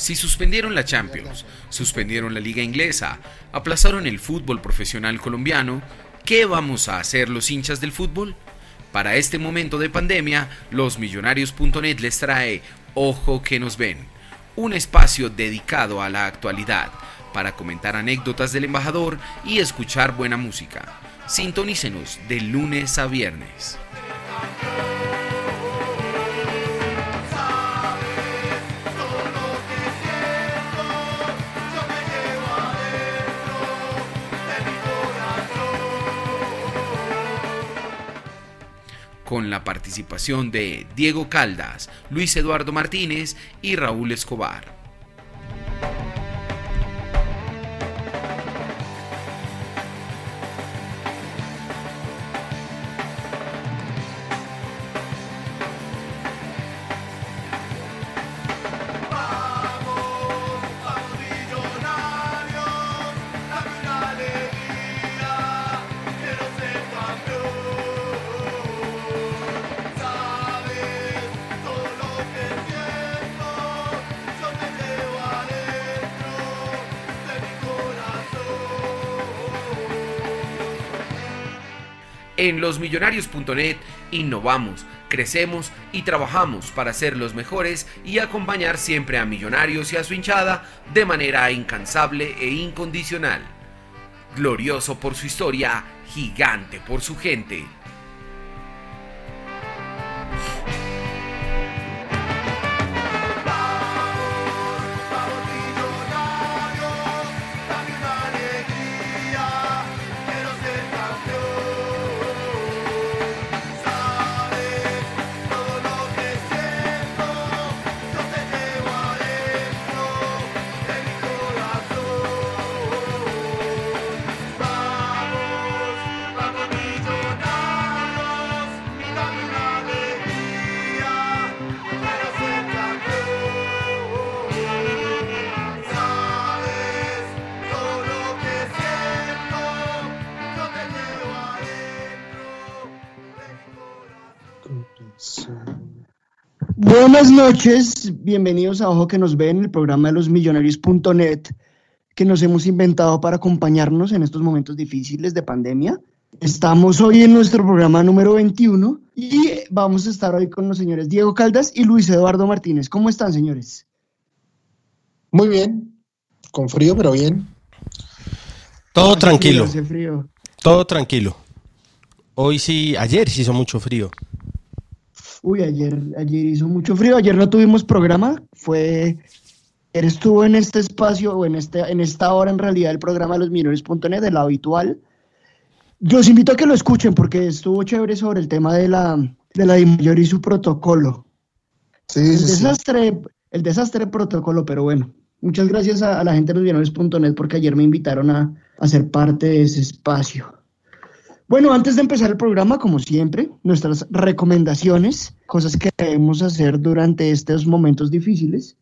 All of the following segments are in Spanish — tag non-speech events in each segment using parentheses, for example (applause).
Si suspendieron la Champions, suspendieron la Liga Inglesa, aplazaron el fútbol profesional colombiano, ¿qué vamos a hacer los hinchas del fútbol? Para este momento de pandemia, losmillonarios.net les trae Ojo que nos ven, un espacio dedicado a la actualidad, para comentar anécdotas del embajador y escuchar buena música. Sintonícenos de lunes a viernes. Con la participación de Diego Caldas, Luis Eduardo Martínez y Raúl Escobar. Losmillonarios.net innovamos, crecemos y trabajamos para ser los mejores y acompañar siempre a Millonarios y a su hinchada de manera incansable e incondicional. Glorioso por su historia, gigante por su gente. Buenas noches, bienvenidos a Ojo que nos ven, el programa de los millonarios.net que nos hemos inventado para acompañarnos en estos momentos difíciles de pandemia. Estamos hoy en nuestro programa número 21 y vamos a estar hoy con los señores Diego Caldas y Luis Eduardo Martínez. ¿Cómo están, señores? Muy bien, con frío, pero bien. Todo tranquilo. Frío. Todo tranquilo. Hoy sí, ayer sí hizo mucho frío. Uy, ayer, ayer hizo mucho frío, ayer no tuvimos programa, fue, estuvo en este espacio, o en, este, en esta hora en realidad, el programa de los minores.net, el habitual. Yo los invito a que lo escuchen porque estuvo chévere sobre el tema de la, de la mayor y su protocolo. Sí, El sí, sí. desastre, el desastre protocolo, pero bueno, muchas gracias a, a la gente de los porque ayer me invitaron a, a ser parte de ese espacio. Bueno, antes de empezar el programa, como siempre, nuestras recomendaciones, cosas que debemos hacer durante estos momentos difíciles.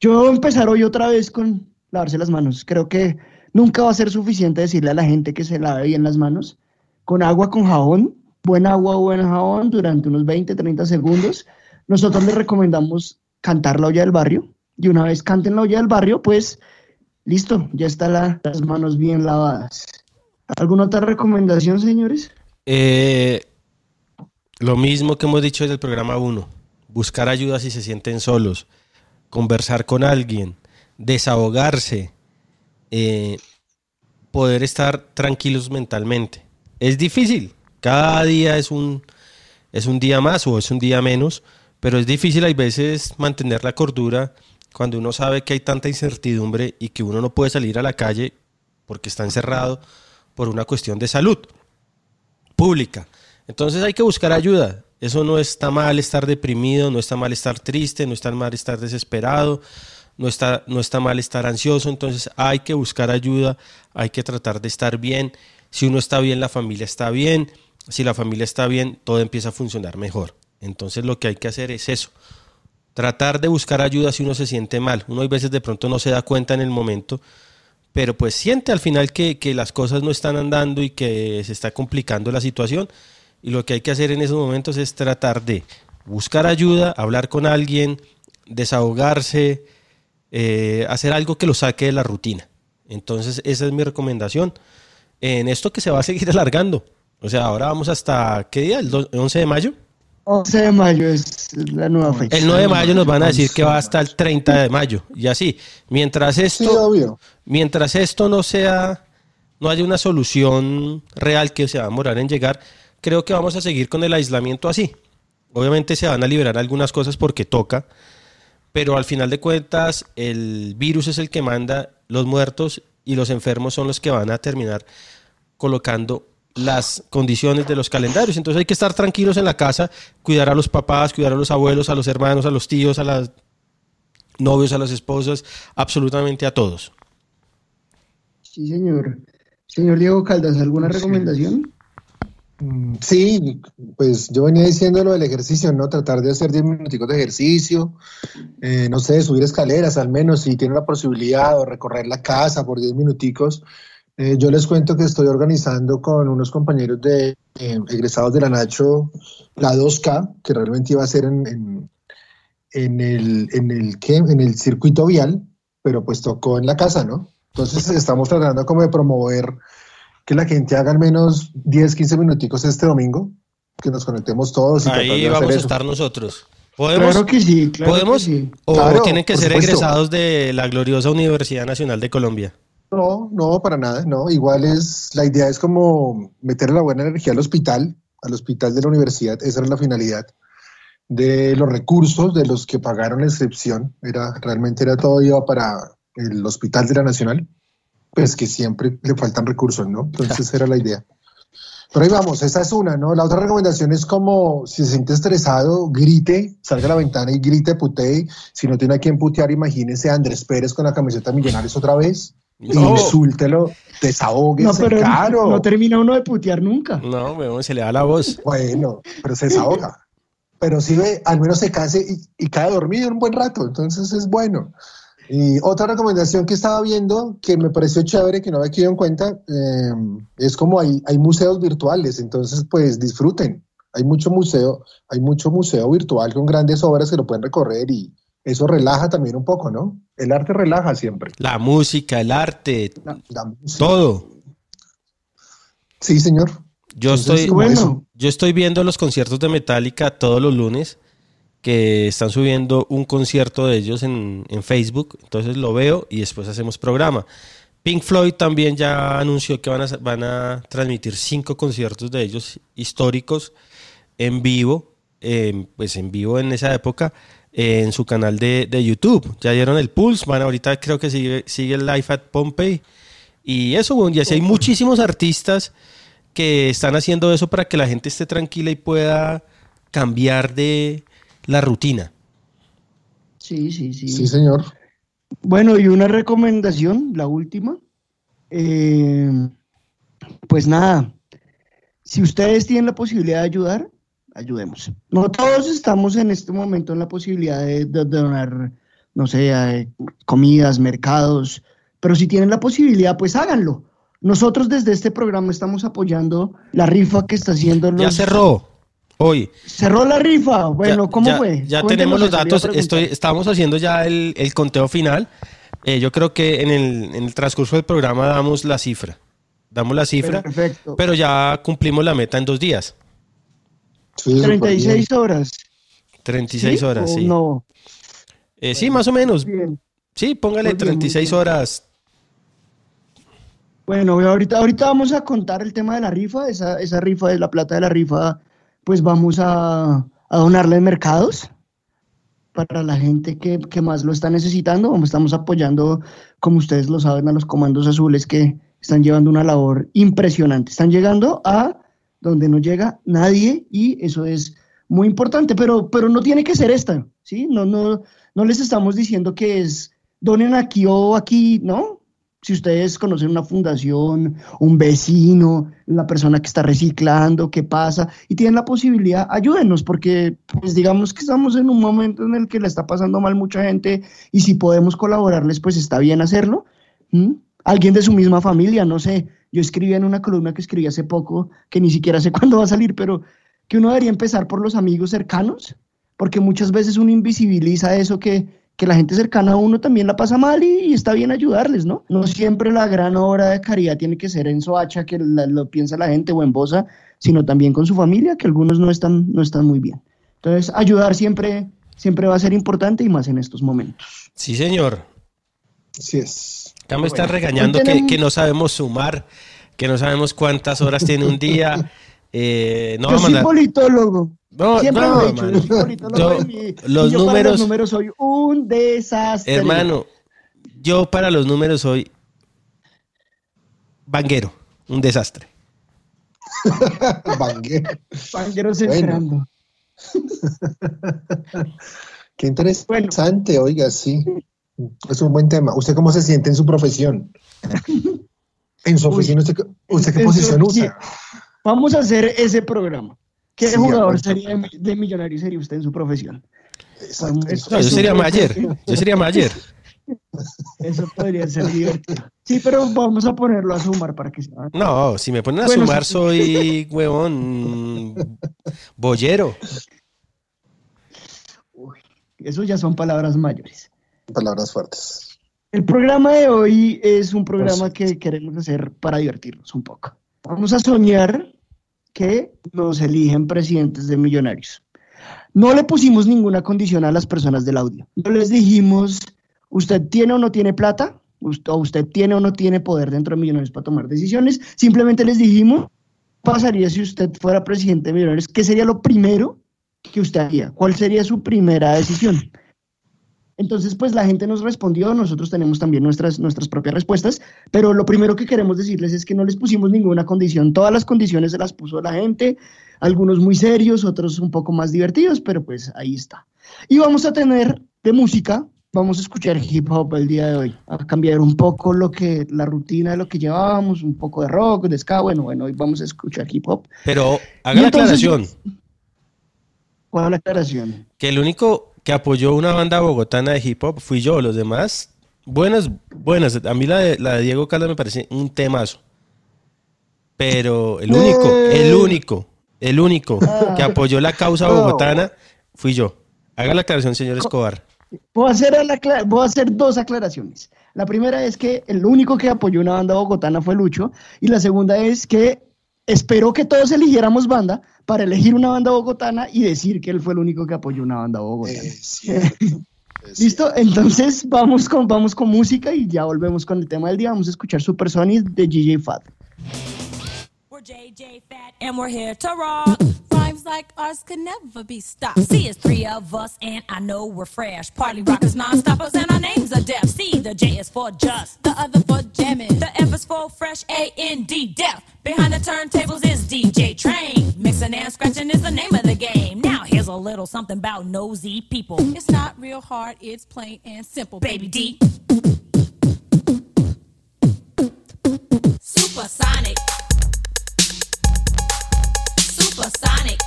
Yo voy a empezar hoy otra vez con lavarse las manos. Creo que nunca va a ser suficiente decirle a la gente que se lave bien las manos con agua, con jabón, buen agua, buen jabón durante unos 20, 30 segundos. Nosotros les recomendamos cantar la olla del barrio y una vez canten la olla del barrio, pues listo, ya están las manos bien lavadas. ¿Alguna otra recomendación, señores? Eh, lo mismo que hemos dicho desde el programa 1. Buscar ayuda si se sienten solos. Conversar con alguien. Desahogarse. eh, poder estar tranquilos mentalmente. Es difícil. Cada día es un, es un día más o es un día menos. Pero es difícil hay veces mantener la cordura cuando uno sabe que hay tanta incertidumbre y que uno no puede salir a la calle porque está encerrado por una cuestión de salud pública. Entonces hay que buscar ayuda. Eso no está mal estar deprimido, no está mal estar triste, no está mal estar desesperado, no está, no está mal estar ansioso. Entonces hay que buscar ayuda, hay que tratar de estar bien. Si uno está bien, la familia está bien. Si la familia está bien, todo empieza a funcionar mejor. Entonces lo que hay que hacer es eso. Tratar de buscar ayuda si uno se siente mal. Uno hay veces de pronto no se da cuenta en el momento, pero pues siente al final que, que las cosas no están andando y que se está complicando la situación. Y lo que hay que hacer en esos momentos es tratar de buscar ayuda, hablar con alguien, desahogarse, eh, hacer algo que lo saque de la rutina. Entonces esa es mi recomendación en esto que se va a seguir (laughs) alargando. O sea, ahora vamos hasta, ¿qué día? ¿El do- 11 de mayo? 11 de mayo es la nueva fecha. El 9 de mayo nos van a decir que va hasta el 30 de mayo. Y así, mientras esto, mientras esto no sea, no haya una solución real que se va a demorar en llegar, creo que vamos a seguir con el aislamiento así. Obviamente se van a liberar algunas cosas porque toca, pero al final de cuentas el virus es el que manda, los muertos y los enfermos son los que van a terminar colocando las condiciones de los calendarios. Entonces hay que estar tranquilos en la casa, cuidar a los papás, cuidar a los abuelos, a los hermanos, a los tíos, a los novios, a las esposas, absolutamente a todos. Sí, señor. Señor Diego Caldas, ¿alguna recomendación? Mm, Sí, pues yo venía diciendo lo del ejercicio, ¿no? Tratar de hacer 10 minuticos de ejercicio, eh, no sé, subir escaleras al menos si tiene la posibilidad o recorrer la casa por 10 minuticos. Eh, yo les cuento que estoy organizando con unos compañeros de eh, egresados de la Nacho la 2K, que realmente iba a ser en, en, en el, en, el, ¿qué? en el circuito vial, pero pues tocó en la casa, ¿no? Entonces estamos tratando como de promover que la gente haga al menos 10, 15 minuticos este domingo, que nos conectemos todos. Y Ahí hacer vamos a eso. estar nosotros. ¿Podemos? Claro que sí, claro ¿Podemos? que sí. ¿O Claro, tienen que ser supuesto. egresados de la gloriosa Universidad Nacional de Colombia? No, no, para nada, no. Igual es, la idea es como meter la buena energía al hospital, al hospital de la universidad, esa era la finalidad de los recursos de los que pagaron la inscripción, era, realmente era todo iba para el hospital de la Nacional, pues que siempre le faltan recursos, ¿no? Entonces (laughs) era la idea. Pero ahí vamos, esa es una, ¿no? La otra recomendación es como si se siente estresado, grite, salga a la ventana y grite, putee. Si no tiene a quien putear, imagínese a Andrés Pérez con la camiseta Millonarios otra vez. No. Insúltelo, desahóguese, No, pero claro. no termina uno de putear nunca. No, weón, se le da la voz. Bueno, pero se desahoga. Pero ve, al menos se canse y, y cae dormido un buen rato, entonces es bueno. Y otra recomendación que estaba viendo, que me pareció chévere, que no había quedado en cuenta, eh, es como hay, hay museos virtuales, entonces pues disfruten. Hay mucho museo, hay mucho museo virtual con grandes obras que lo pueden recorrer y eso relaja también un poco, ¿no? El arte relaja siempre. La música, el arte, La- la música. todo. Sí, señor. Yo Entonces, estoy, bueno. yo estoy viendo los conciertos de Metallica todos los lunes, que están subiendo un concierto de ellos en, en Facebook. Entonces lo veo y después hacemos programa. Pink Floyd también ya anunció que van a, van a transmitir cinco conciertos de ellos históricos en vivo, eh, pues en vivo en esa época, eh, en su canal de, de YouTube. Ya dieron el Pulse, van ahorita creo que sigue, sigue el Live at Pompeii. Y eso, bueno, y así hay muchísimos artistas que están haciendo eso para que la gente esté tranquila y pueda cambiar de la rutina. Sí, sí, sí. Sí, señor. Bueno, y una recomendación, la última. Eh, pues nada, si ustedes tienen la posibilidad de ayudar, ayudemos. No todos estamos en este momento en la posibilidad de, de donar, no sé, eh, comidas, mercados, pero si tienen la posibilidad, pues háganlo. Nosotros desde este programa estamos apoyando la rifa que está haciendo los... Ya cerró hoy. Cerró la rifa. Bueno, Ya- ¿cómo ya- fue? Ya tenemos los datos. Estoy, estamos haciendo ya el, el conteo final. Eh, yo creo que en el, en el transcurso del programa damos la cifra. damos la cifra, Perfecto. pero ya cumplimos la meta en dos días. Sí, súper 36 bien. horas. 36 ¿sí? horas, ¿O sí. No, Eh, sí, más o menos. bien. Sí, póngale Muy bien, muy 36 bien. horas. Bueno, ahorita, ahorita vamos a contar el tema de la rifa. Esa, esa rifa es la plata de la rifa, pues vamos a, a donarla en mercados para la gente que, que más lo está necesitando. Estamos apoyando, como ustedes lo saben, a los comandos azules que están llevando una labor impresionante. Están llegando a donde no llega nadie y eso es muy importante, pero, pero no tiene que ser esta, ¿sí? No, no, no les estamos diciendo que es donen aquí o aquí, ¿no? Si ustedes conocen una fundación, un vecino, la persona que está reciclando, qué pasa, y tienen la posibilidad, ayúdenos, porque pues digamos que estamos en un momento en el que le está pasando mal mucha gente y si podemos colaborarles, pues está bien hacerlo. Alguien de su misma familia, no sé. Yo escribí en una columna que escribí hace poco, que ni siquiera sé (laughs) cuándo va a salir, pero que uno debería empezar por los amigos cercanos, porque muchas veces uno invisibiliza eso que, que la gente cercana a uno también la pasa mal y, y está bien ayudarles, ¿no? No siempre la gran obra de caridad tiene que ser en Soacha, que la- lo piensa la gente, o en Bosa, sino también con su familia, que algunos no están, no están muy bien. Entonces, ayudar siempre, siempre va a ser importante y más en estos momentos. Sí, señor. Así es. Ya me están Bueno, regañando que, tenemos- que no sabemos sumar, que no sabemos cuántas horas tiene un día. (laughs) Eh, no, yo soy politólogo. no, Siempre no, lo he dicho, hermano. yo soy politólogo Yo- y los y yo para números- los números soy un desastre. Hermano, yo para los números soy banguero, un desastre. (laughs) Banguero. Pangueros Bueno. esperando. Qué interesante, oiga, sí. Es un buen tema. ¿Usted cómo se siente en su profesión? (laughs) En su oficina, ¿usted, qué- usted qué posición usa? Vamos a hacer ese programa. ¿Qué Sí, jugador sería de, mi- de millonario sería usted en su profesión? Exacto. Eso- No, yo eso- sería Mayer. Yo sería Mayer. (laughs) Eso podría ser divertido. Sí, pero vamos a ponerlo a sumar para que se haga. No, si me ponen a Bueno, sumar sí. soy (laughs) huevón boyero. Uy, eso ya son palabras mayores. Palabras fuertes. El programa de hoy es un programa que queremos hacer para divertirnos un poco. Vamos a soñar que nos eligen presidentes de millonarios. No le pusimos ninguna condición a las personas del audio. No les dijimos, usted tiene o no tiene plata, o usted tiene o no tiene poder dentro de Millonarios para tomar decisiones. Simplemente les dijimos, ¿qué pasaría si usted fuera presidente de Millonarios? ¿Qué sería lo primero que usted haría? ¿Cuál sería su primera decisión? Entonces, pues la gente nos respondió, nosotros tenemos también nuestras, nuestras propias respuestas, pero lo primero que queremos decirles es que no les pusimos ninguna condición, todas las condiciones se las puso la gente, algunos muy serios, otros un poco más divertidos, pero pues ahí está. Y vamos a tener de música, vamos a escuchar hip hop el día de hoy, a cambiar un poco lo que, la rutina de lo que llevábamos, un poco de rock, de ska, bueno, bueno, hoy vamos a escuchar hip hop. Pero haga la aclaración ¿Cuál es la aclaración? que el único que apoyó una banda bogotana de hip hop fui yo. Los demás, buenas, buenas. A mí la de, la de Diego Caldas me parece un temazo. Pero el único, el único, el único que apoyó la causa bogotana fui yo. Haga la aclaración, señor Escobar. Voy a, hacer la acla- voy a hacer dos aclaraciones. La primera es que el único que apoyó una banda bogotana fue Lucho. Y la segunda es que esperó que todos eligiéramos banda para elegir una banda bogotana y decir que él fue el único que apoyó una banda bogotana. Es cierto. (laughs) Es ¿Listo? Entonces vamos con, vamos con música y ya volvemos con el tema del día. Vamos a escuchar Super Sonic de DJ Fat. We're JJ Fat and we're here to rock. Rhymes like ours could never be stopped. See, it's three of us and I know we're fresh. Party rockers, non-stoppers, and our names are deaf. See, the J is for just, the other for jamming. The F is for fresh, A-N-D, D, deaf. Behind the turntables is DJ Train. Mixing and scratching is the name of the game. Now here's a little something about nosy people. It's not real hard, it's plain and simple. Baby D. Supersonic. Supersonic.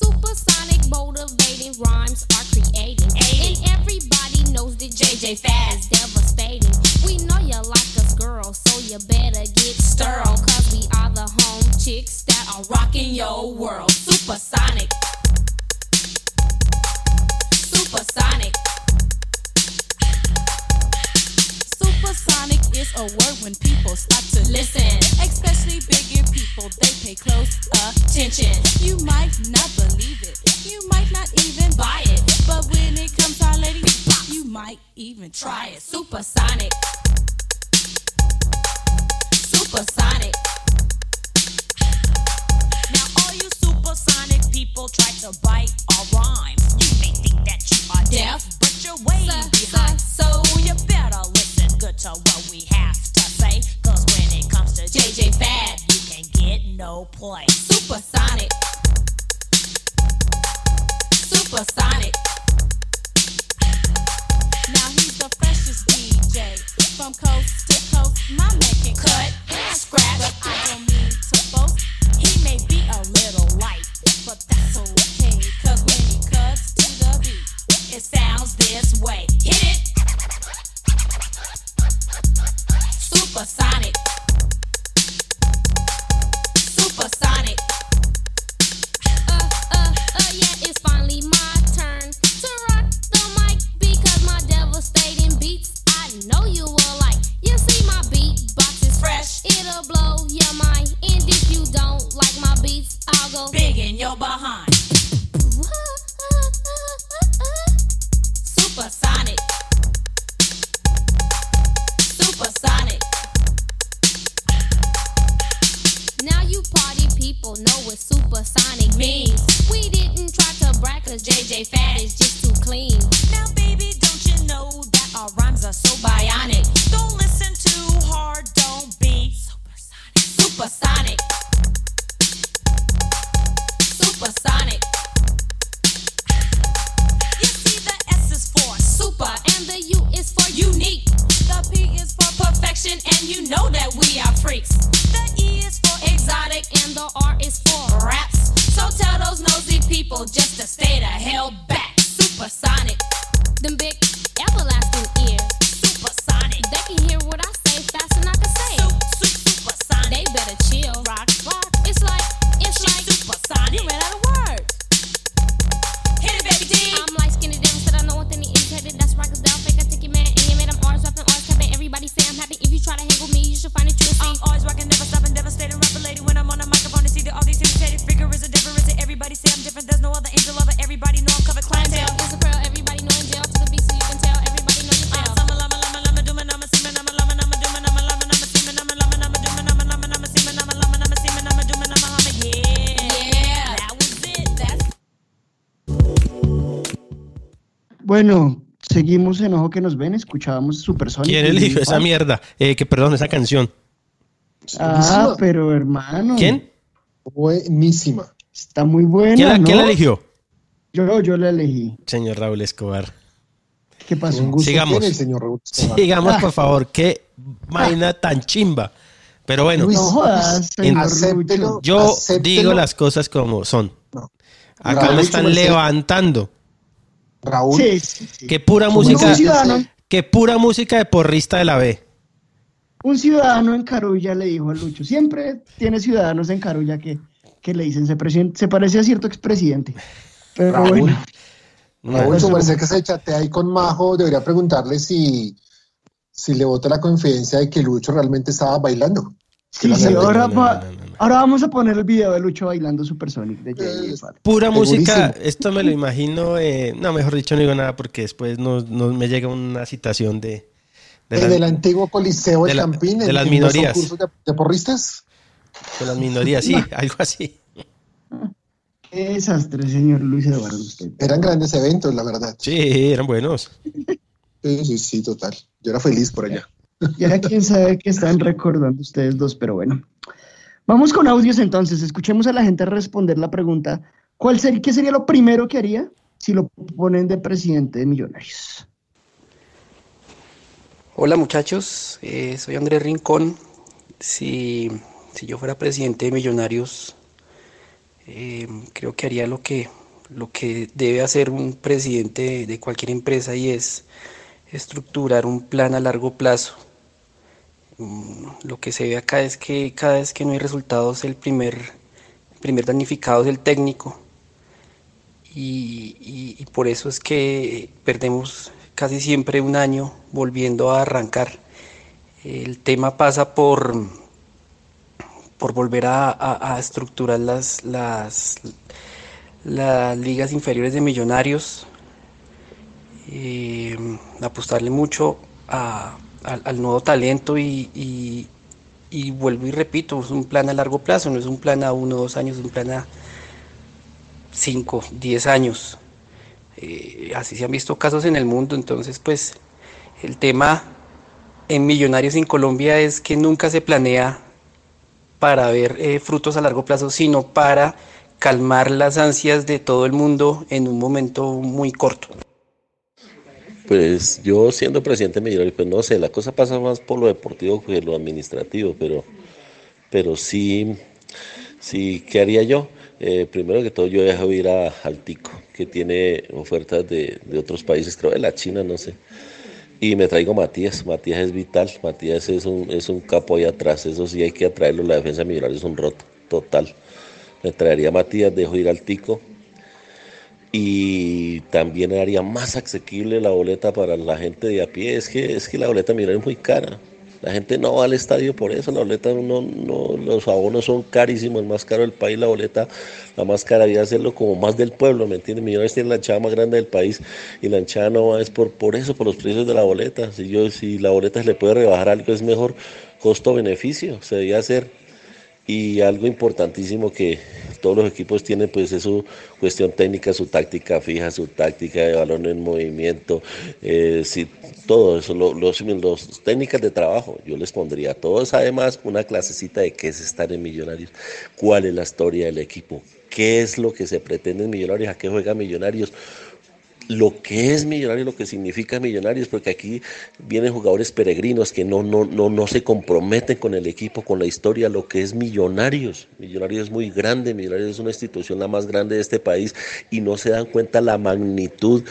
Supersonic motivating rhymes are creating. And everybody knows that JJ is devastating. We know you like us, girl, so you better get sterile. Cause we are the home chicks that are rocking your world. Supersonic. Supersonic. Supersonic is a word when people stop to listen. Especially bigger people, they pay close attention. You might not believe it, you might not even buy it. But when it comes to our lady, you might even try it. Supersonic. Supersonic. Now all you supersonic people try to bite our rhymes. You may think that you are deaf, but you're way behind. So you better listen good to what we have to say. Cause when it comes to JJ Fad, you can get no play. Supersonic. Supersonic. Now he's the freshest DJ from coast to coast. My man can cut, scratch, but I don't mean to boast. He may be a little light, but that's okay. Cause when he cuts to the beat, it sounds this way. Seguimos en Ojo que nos ven, escuchábamos Supersonic. ¿Quién eligió esa mierda? Eh, que perdón, esa canción. Ah, pero hermano. ¿Quién? Buenísima. Está muy buena, ¿Quién la, ¿no? quién la eligió? Yo, yo la elegí. Señor Raúl Escobar. ¿Qué pasó? Un gusto Sigamos. tiene el señor Raúl Escobar. Sigamos, Ah. por favor. Qué vaina tan chimba. Pero bueno, Luis, No jodas, señor acéptelo. Lucho. yo acéptelo. digo las cosas como son. No. Acá Raúl, me están su merced. Raúl, Sí, sí, sí. Que pura música, Un ciudadano, que pura música de porrista de la B. un ciudadano en Carulla le dijo a Lucho, siempre tiene ciudadanos en Carulla que, que le dicen, se, se parece a cierto expresidente. Pero Raúl. bueno, Raúl, su merced que se chatea ahí con Majo, debería preguntarle si, si le vota la confidencia de que Lucho realmente estaba bailando. Sí, sí, ahora, no, va- no, no, no. ahora vamos a poner el video de Lucho bailando Supersonic de Jay Eh, Falk. Pura música, Segurísimo. esto me lo imagino, eh, no, mejor dicho, no digo nada porque después no, no me llega una citación de, de, en la- el antiguo Coliseo de, de la- Campín, de en- las minorías. concursos de, de porristas. de las minorías, sí, (laughs) algo así. Qué desastre, señor Luis Eduardo. Usted. Eran grandes eventos, la verdad. Sí, eran buenos. Sí, sí, sí, total. Yo era feliz por allá. Ya quién sabe qué están recordando ustedes dos, pero bueno. Vamos con audios entonces. Escuchemos a la gente responder la pregunta. ¿Cuál sería, ¿Qué sería lo primero que haría si lo ponen de presidente de Millonarios? Hola muchachos, eh, soy Andrés Rincón. Si, si yo fuera presidente de Millonarios, eh, creo que haría lo que, lo que debe hacer un presidente de, de cualquier empresa y es estructurar un plan a largo plazo. Mm, Lo que se ve acá es que cada vez que no hay resultados, el primer, el primer damnificado es el técnico. Y, y- por eso es que perdemos casi siempre un año volviendo a arrancar. El tema pasa por, por volver a, estructurar las, las, las ligas inferiores de millonarios, eh, apostarle mucho al, nuevo talento y, vuelvo y repito, es un plan a largo plazo, no es un plan a uno dos años, es un plan a cinco, diez años. Eh, así se han visto casos en el mundo, entonces pues el tema en Millonarios en Colombia es que nunca se planea para ver eh, frutos a largo plazo, sino para calmar las ansias de todo el mundo en un momento muy corto. Pues yo siendo presidente de Millonarios, pues no sé, la cosa pasa más por lo deportivo que lo administrativo, pero, pero sí, sí, ¿qué haría yo? Eh, primero que todo yo dejo ir a, al Tico, que tiene ofertas de, de otros países, creo de la China, no sé y me traigo Matías, Matías es vital, Matías es un, es un capo ahí atrás, eso sí hay que atraerlo, la defensa de Millonarios es un roto, total. Me traería Matías, dejo ir al Tico y también haría más asequible la boleta para la gente de a pie, es que, es que la boleta de es muy cara, la gente no va al estadio por eso, la boleta no, no, los abonos son carísimos, el más caro del país, la boleta, la más cara había hacerlo como más del pueblo, ¿me entiendes? Millones tienen la hinchada más grande del país y la hinchada no va, es por, por eso, por los precios de la boleta. Si yo, si la boleta se le puede rebajar algo, es mejor costo-beneficio, se debía hacer y algo importantísimo que todos los equipos tienen pues es su cuestión técnica, su táctica fija, su táctica de balón en movimiento, eh, todo eso, los, los, técnicas de trabajo, yo les pondría a todos además una clasecita de qué es estar en Millonarios, cuál es la historia del equipo, qué es lo que se pretende en Millonarios, a qué juega Millonarios, lo que es millonario, lo que significa millonarios, porque aquí vienen jugadores peregrinos que no, no, no, no se comprometen con el equipo, con la historia, lo que es millonarios. Millonarios es muy grande, millonarios es una institución la más grande de este país y no se dan cuenta la magnitud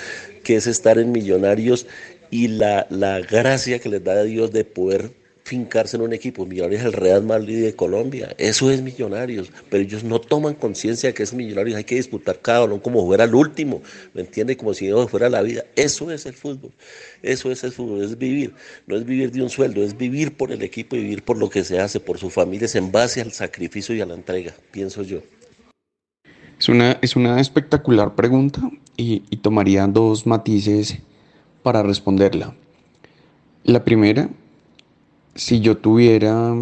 que es estar en millonarios y la, la gracia que les da a Dios de poder fincarse en un equipo. Millonarios es el Real Madrid de Colombia. Eso es Millonarios. Pero ellos no toman conciencia de que es Millonarios. Hay que disputar cada uno como fuera el último. ¿Me entiende? Como si no fuera la vida. Eso es el fútbol. Eso es el fútbol. Es vivir. No es vivir de un sueldo. Es vivir por el equipo vivir por lo que se hace, por sus familias, en base al sacrificio y a la entrega, pienso yo. Es una, es una espectacular pregunta y tomaría dos matices para responderla. La primera si yo tuviera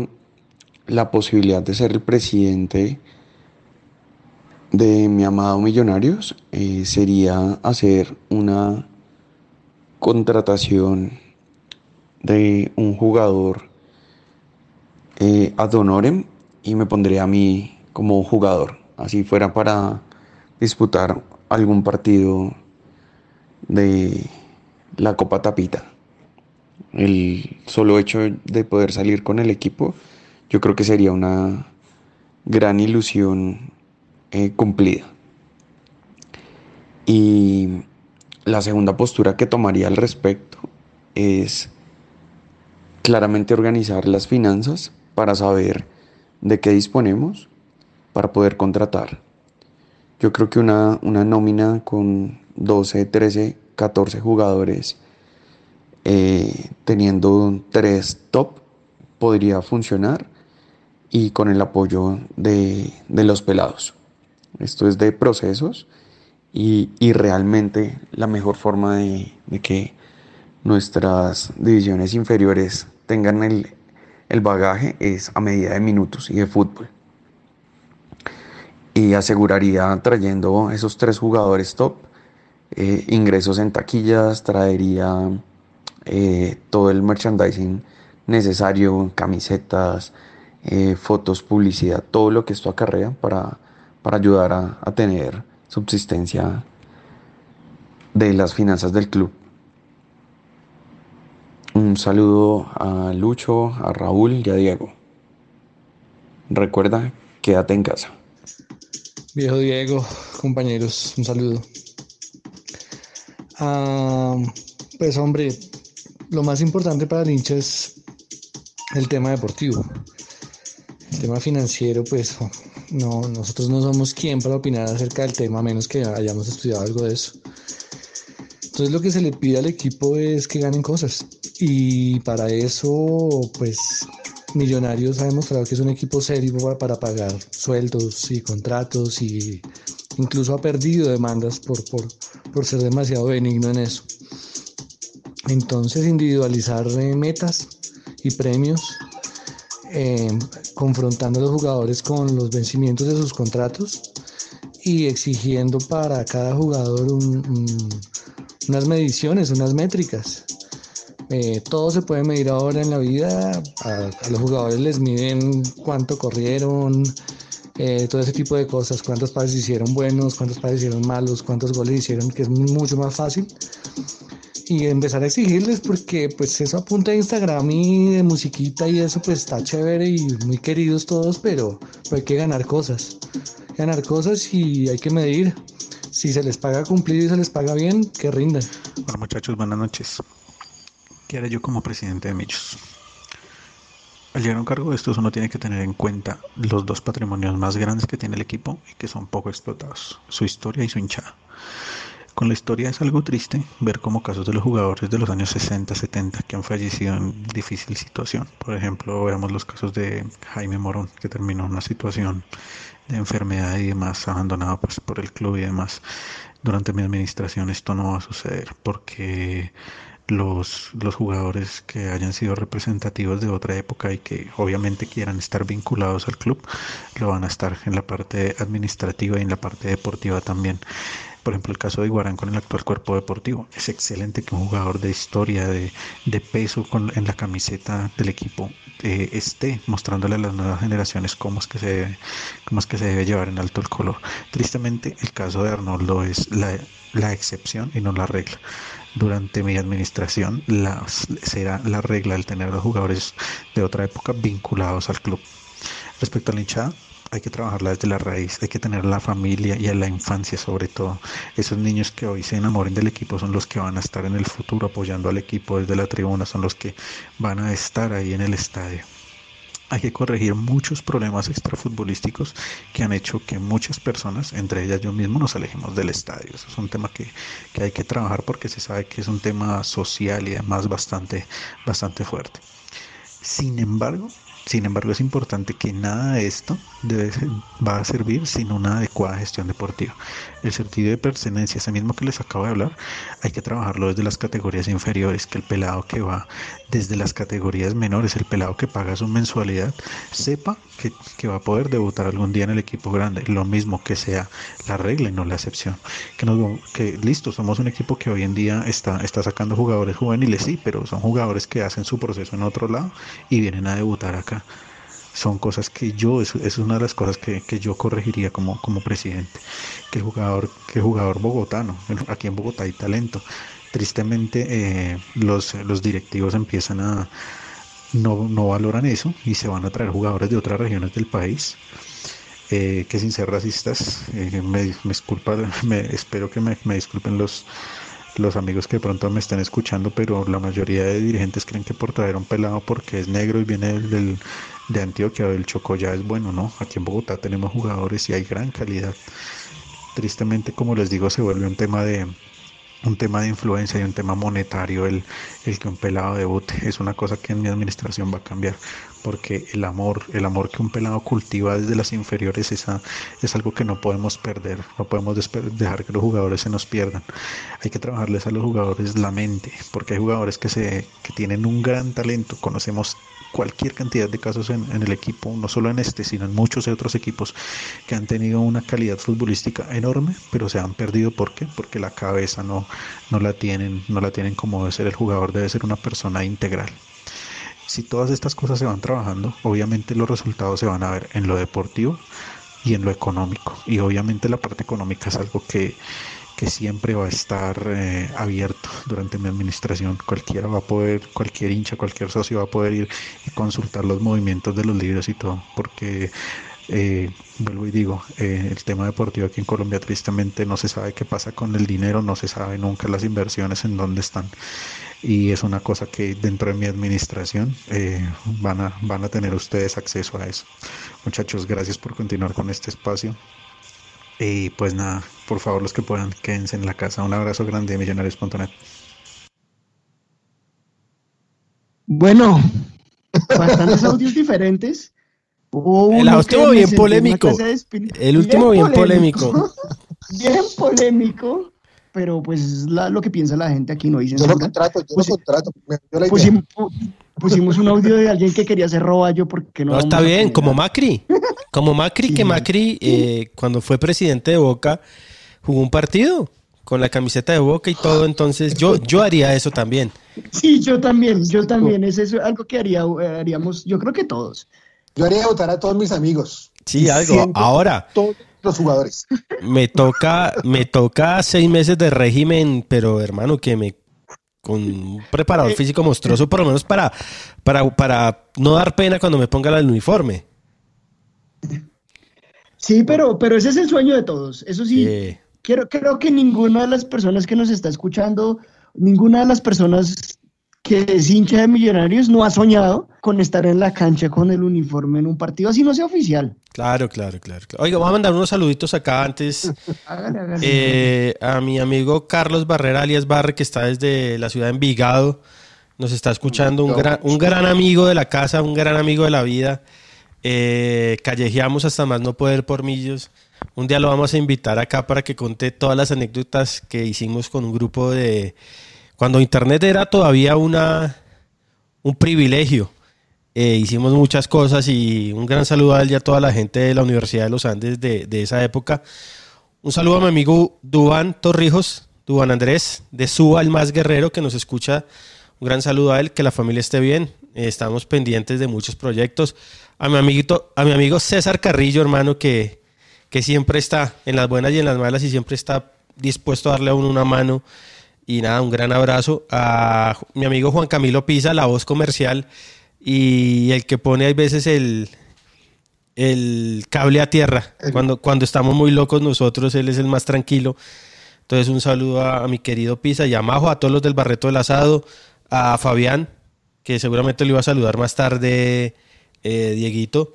la posibilidad de ser el presidente de mi amado Millonarios, eh, sería hacer una contratación de un jugador eh, ad honorem y me pondría a mí como jugador, así fuera para disputar algún partido de la Copa Tapita el solo hecho de poder salir con el equipo, yo creo que sería una gran ilusión eh, cumplida. Y la segunda postura que tomaría al respecto es claramente organizar las finanzas para saber de qué disponemos para poder contratar. Yo creo que una, una nómina con 12, 13, 14 jugadores eh, teniendo tres top podría funcionar y con el apoyo de, los pelados. Esto es de procesos y, realmente la mejor forma de, que nuestras divisiones inferiores tengan el, bagaje es a medida de minutos y de fútbol. Y aseguraría trayendo esos tres jugadores top eh, ingresos en taquillas, traería eh, todo el merchandising necesario, camisetas, eh, fotos, publicidad, todo lo que esto acarrea para, para ayudar a, a tener subsistencia de las finanzas del club. Un saludo a Lucho, a Raúl y a Diego. Recuerda, quédate en casa. Viejo Diego, compañeros, un saludo. Ah, pues hombre, lo más importante para el hincha es el tema deportivo. El tema financiero, pues no, nosotros no somos quien para opinar acerca del tema, a menos que hayamos estudiado algo de eso. Entonces lo que se le pide al equipo es que ganen cosas Y para eso, pues Millonarios ha demostrado que es un equipo serio para, pagar sueldos y contratos y incluso ha perdido demandas por, por, por ser demasiado benigno en eso. Entonces individualizar eh, metas y premios, eh, confrontando a los jugadores con los vencimientos de sus contratos y exigiendo para cada jugador unas mediciones, unas métricas. Eh, todo se puede medir ahora en la vida. A, los jugadores les miden cuánto corrieron, todo ese tipo de cosas, cuántos pases hicieron buenos, cuántos pases hicieron malos, cuántos goles hicieron, que es mucho más fácil. Y empezar a exigirles porque pues eso apunta a Instagram y de musiquita y eso pues está chévere y muy queridos todos, pero, pero hay que ganar cosas. Ganar cosas y hay que medir. Si se les paga cumplido y se les paga bien, que rindan. Bueno muchachos, buenas noches. ¿Qué haré yo como presidente de Millos? Al llegar a un cargo de estos uno tiene que tener en cuenta los dos patrimonios más grandes que tiene el equipo y que son poco explotados, su historia y su hinchada. Con la historia es algo triste ver como casos de los jugadores de los años 60, 70 que han fallecido en difícil situación. Por ejemplo, veamos los casos de Jaime Morón, que terminó en una situación de enfermedad y demás, abandonado pues, por el club y demás. Durante mi administración esto no va a suceder porque los, los jugadores que hayan sido representativos de otra época y que obviamente quieran estar vinculados al club, lo van a estar en la parte administrativa y en la parte deportiva también. Por ejemplo, el caso de Iguarán con el actual cuerpo deportivo. Es excelente que un jugador de historia, de, de peso con, en la camiseta del equipo, eh, esté mostrándole a las nuevas generaciones cómo es, que se debe, cómo es que se debe llevar en alto el color. Tristemente, el caso de Arnoldo es la, la excepción y no la regla durante mi administración la, será la regla el tener a los jugadores de otra época vinculados al club. Respecto a la hinchada, hay que trabajarla desde la raíz, hay que tener la familia y a la infancia sobre todo. Esos niños que hoy se enamoren del equipo son los que van a estar en el futuro apoyando al equipo desde la tribuna, son los que van a estar ahí en el estadio hay que corregir muchos problemas extrafutbolísticos que han hecho que muchas personas, entre ellas yo mismo, nos alejemos del estadio. Eso es un tema que, que hay que trabajar porque se sabe que es un tema social y además bastante, bastante fuerte. Sin embargo, sin embargo, es importante que nada de esto va a servir sin una adecuada gestión deportiva. El sentido de pertenencia, ese mismo que les acabo de hablar, hay que trabajarlo desde las categorías inferiores, que el pelado que va desde las categorías menores, el pelado que paga su mensualidad, sepa que, que va a poder debutar algún día en el equipo grande. Lo mismo que sea la regla y no la excepción. Que, nos, que listo, somos un equipo que hoy en día está, está sacando jugadores juveniles, sí, pero son jugadores que hacen su proceso en otro lado y vienen a debutar acá son cosas que yo, es, es una de las cosas que, que, yo corregiría como, como presidente, que el jugador, que jugador bogotano, aquí en Bogotá hay talento. Tristemente eh, los, los directivos empiezan a, no, no valoran eso y se van a traer jugadores de otras regiones del país. Eh, que sin ser racistas, eh, me, me, disculpa, me, espero que me, me disculpen los, los amigos que de pronto me estén escuchando, pero la mayoría de dirigentes creen que por traer un pelado porque es negro y viene del, de Antioquia o del Chocó ya es bueno, ¿no? Aquí en Bogotá tenemos jugadores y hay gran calidad. Tristemente, como les digo, se vuelve un tema de un tema de influencia y un tema monetario el, el que un pelado debute. Es una cosa que en mi administración va a cambiar porque el amor, el amor que un pelado cultiva desde las inferiores esa, es algo que no podemos perder, no podemos dejar que los jugadores se nos pierdan. Hay que trabajarles a los jugadores la mente, porque hay jugadores que, se, que tienen un gran talento, conocemos cualquier cantidad de casos en, en, el equipo, no solo en este, sino en muchos otros equipos que han tenido una calidad futbolística enorme, pero se han perdido ¿por qué? Porque la cabeza no, no la tienen, no la tienen como debe ser el jugador, debe ser una persona integral. Si todas estas cosas se van trabajando, obviamente los resultados se van a ver en lo deportivo y en lo económico. Y obviamente la parte económica es algo que, que siempre va a estar eh, abierto durante mi administración. Cualquiera va a poder, cualquier hincha, cualquier socio va a poder ir y consultar los movimientos de los libros y todo, porque eh, vuelvo y digo, eh, el tema deportivo aquí en Colombia tristemente no se sabe qué pasa con el dinero, no se sabe nunca las inversiones en dónde están y es una cosa que dentro de mi administración eh, van, a, van a tener ustedes acceso a eso. Muchachos, gracias por continuar con este espacio. Y pues nada, por favor los que puedan, quédense en la casa. Un abrazo grande de millonarios.net. Bueno, bastantes audios diferentes. Hubo El último bien polémico. El último bien polémico. (laughs) bien polémico, pero pues es la- lo que piensa la gente aquí no dice Yo lo contrato, yo Pues lo contrato. Me dio la idea. Pusimos, pu- pusimos un audio de alguien que quería hacer roballo porque no. No, está bien, como Macri. Como Macri, que Macri, eh, cuando fue presidente de Boca, jugó un partido con la camiseta de Boca y todo. Entonces, yo, yo haría eso también. Sí, yo también, yo también. Es eso algo que haría, eh, haríamos, yo creo que todos. Yo haría votar a todos mis amigos. Sí, algo. Ahora, Todos los jugadores. me toca, me toca seis meses de régimen, pero hermano, que me con un preparador físico monstruoso, por lo menos para, para, para no dar pena cuando me ponga el uniforme. Sí, pero, pero ese es el sueño de todos. Eso sí, Eh, quiero, creo que ninguna de las personas que nos está escuchando, ninguna de las personas que es hincha de Millonarios no ha soñado con estar en la cancha con el uniforme en un partido así no sea oficial. claro, claro, claro, claro. Oiga, voy a mandar unos saluditos acá antes. (laughs) Eh, a mi amigo Carlos Barrera, alias Barre, que está desde la ciudad de Envigado, nos está escuchando, un gran, un gran amigo de la casa, un gran amigo de la vida. Eh, callejeamos hasta más no poder por millos. Un día lo vamos a invitar acá para que conte todas las anécdotas que hicimos con un grupo de... Cuando Internet era todavía una, un privilegio. Eh, hicimos muchas cosas y un gran saludo a él y a toda la gente de la Universidad de los Andes de, de esa época. Un saludo a mi amigo Dubán Torrijos, Dubán Andrés, de Suba, el más guerrero, que nos escucha. Un gran saludo a él, que la familia esté bien. Eh, estamos pendientes de muchos proyectos. A mi amiguito, a mi amigo César Carrillo, hermano, que, que siempre está en las buenas y en las malas y siempre está dispuesto a darle a uno una mano. Y nada, un gran abrazo a mi amigo Juan Camilo Pisa, la voz comercial y el que pone a veces el, el cable a tierra. Cuando, cuando estamos muy locos nosotros, él es el más tranquilo. Entonces un saludo a, a mi querido Pisa y a Majo, a todos los del Barreto del Asado, a Fabián, que seguramente lo iba a saludar más tarde, eh, Dieguito.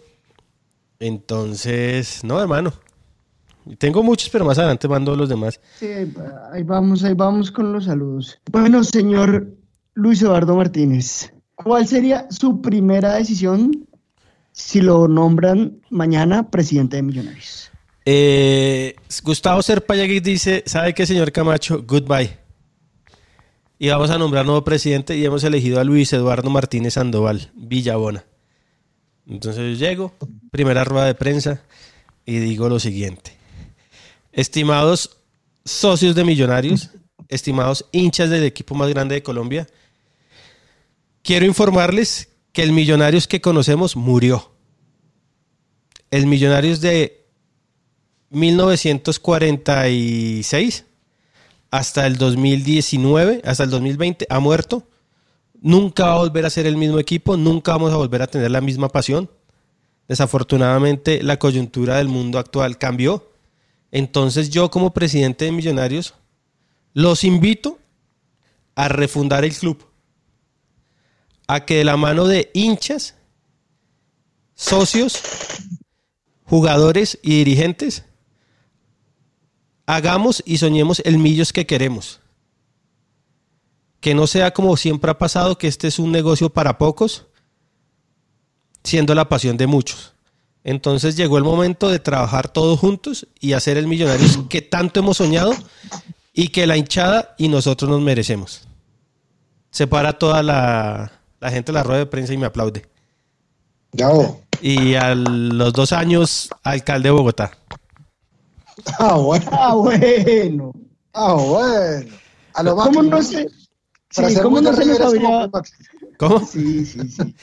Entonces, no, hermano. Tengo muchos, pero más adelante mando los demás. Sí, ahí vamos, ahí vamos con los saludos. Bueno, señor Luis Eduardo Martínez, ¿cuál sería su primera decisión si lo nombran mañana presidente de Millonarios? Eh, Gustavo Serpayagui dice, ¿sabe qué, señor Camacho? Goodbye. Y vamos a nombrar nuevo presidente y hemos elegido a Luis Eduardo Martínez Sandoval, Villabona. Entonces yo llego, primera rueda de prensa, y digo lo siguiente. Estimados socios de Millonarios, estimados hinchas del equipo más grande de Colombia, quiero informarles que el Millonarios que conocemos murió. El Millonarios de 1946 hasta el 2019, hasta el 2020, ha muerto. Nunca va a volver a ser el mismo equipo, nunca vamos a volver a tener la misma pasión. Desafortunadamente, la coyuntura del mundo actual cambió. Entonces, yo, como presidente de Millonarios, los invito a refundar el club. A que de la mano de hinchas, socios, jugadores y dirigentes, hagamos y soñemos el Millos que queremos. Que no sea como siempre ha pasado, que este es un negocio para pocos, siendo la pasión de muchos. Entonces llegó el momento de trabajar todos juntos y hacer el Millonarios que tanto hemos soñado y que la hinchada y nosotros nos merecemos. Se para toda la, la gente de la rueda de prensa y me aplaude. Y a los dos años, alcalde de Bogotá. Ah, bueno. Ah, bueno. Ah, bueno. A lo ¿Cómo no se, sí, ¿cómo no se nos. ¿Cómo? Sí, sí, sí.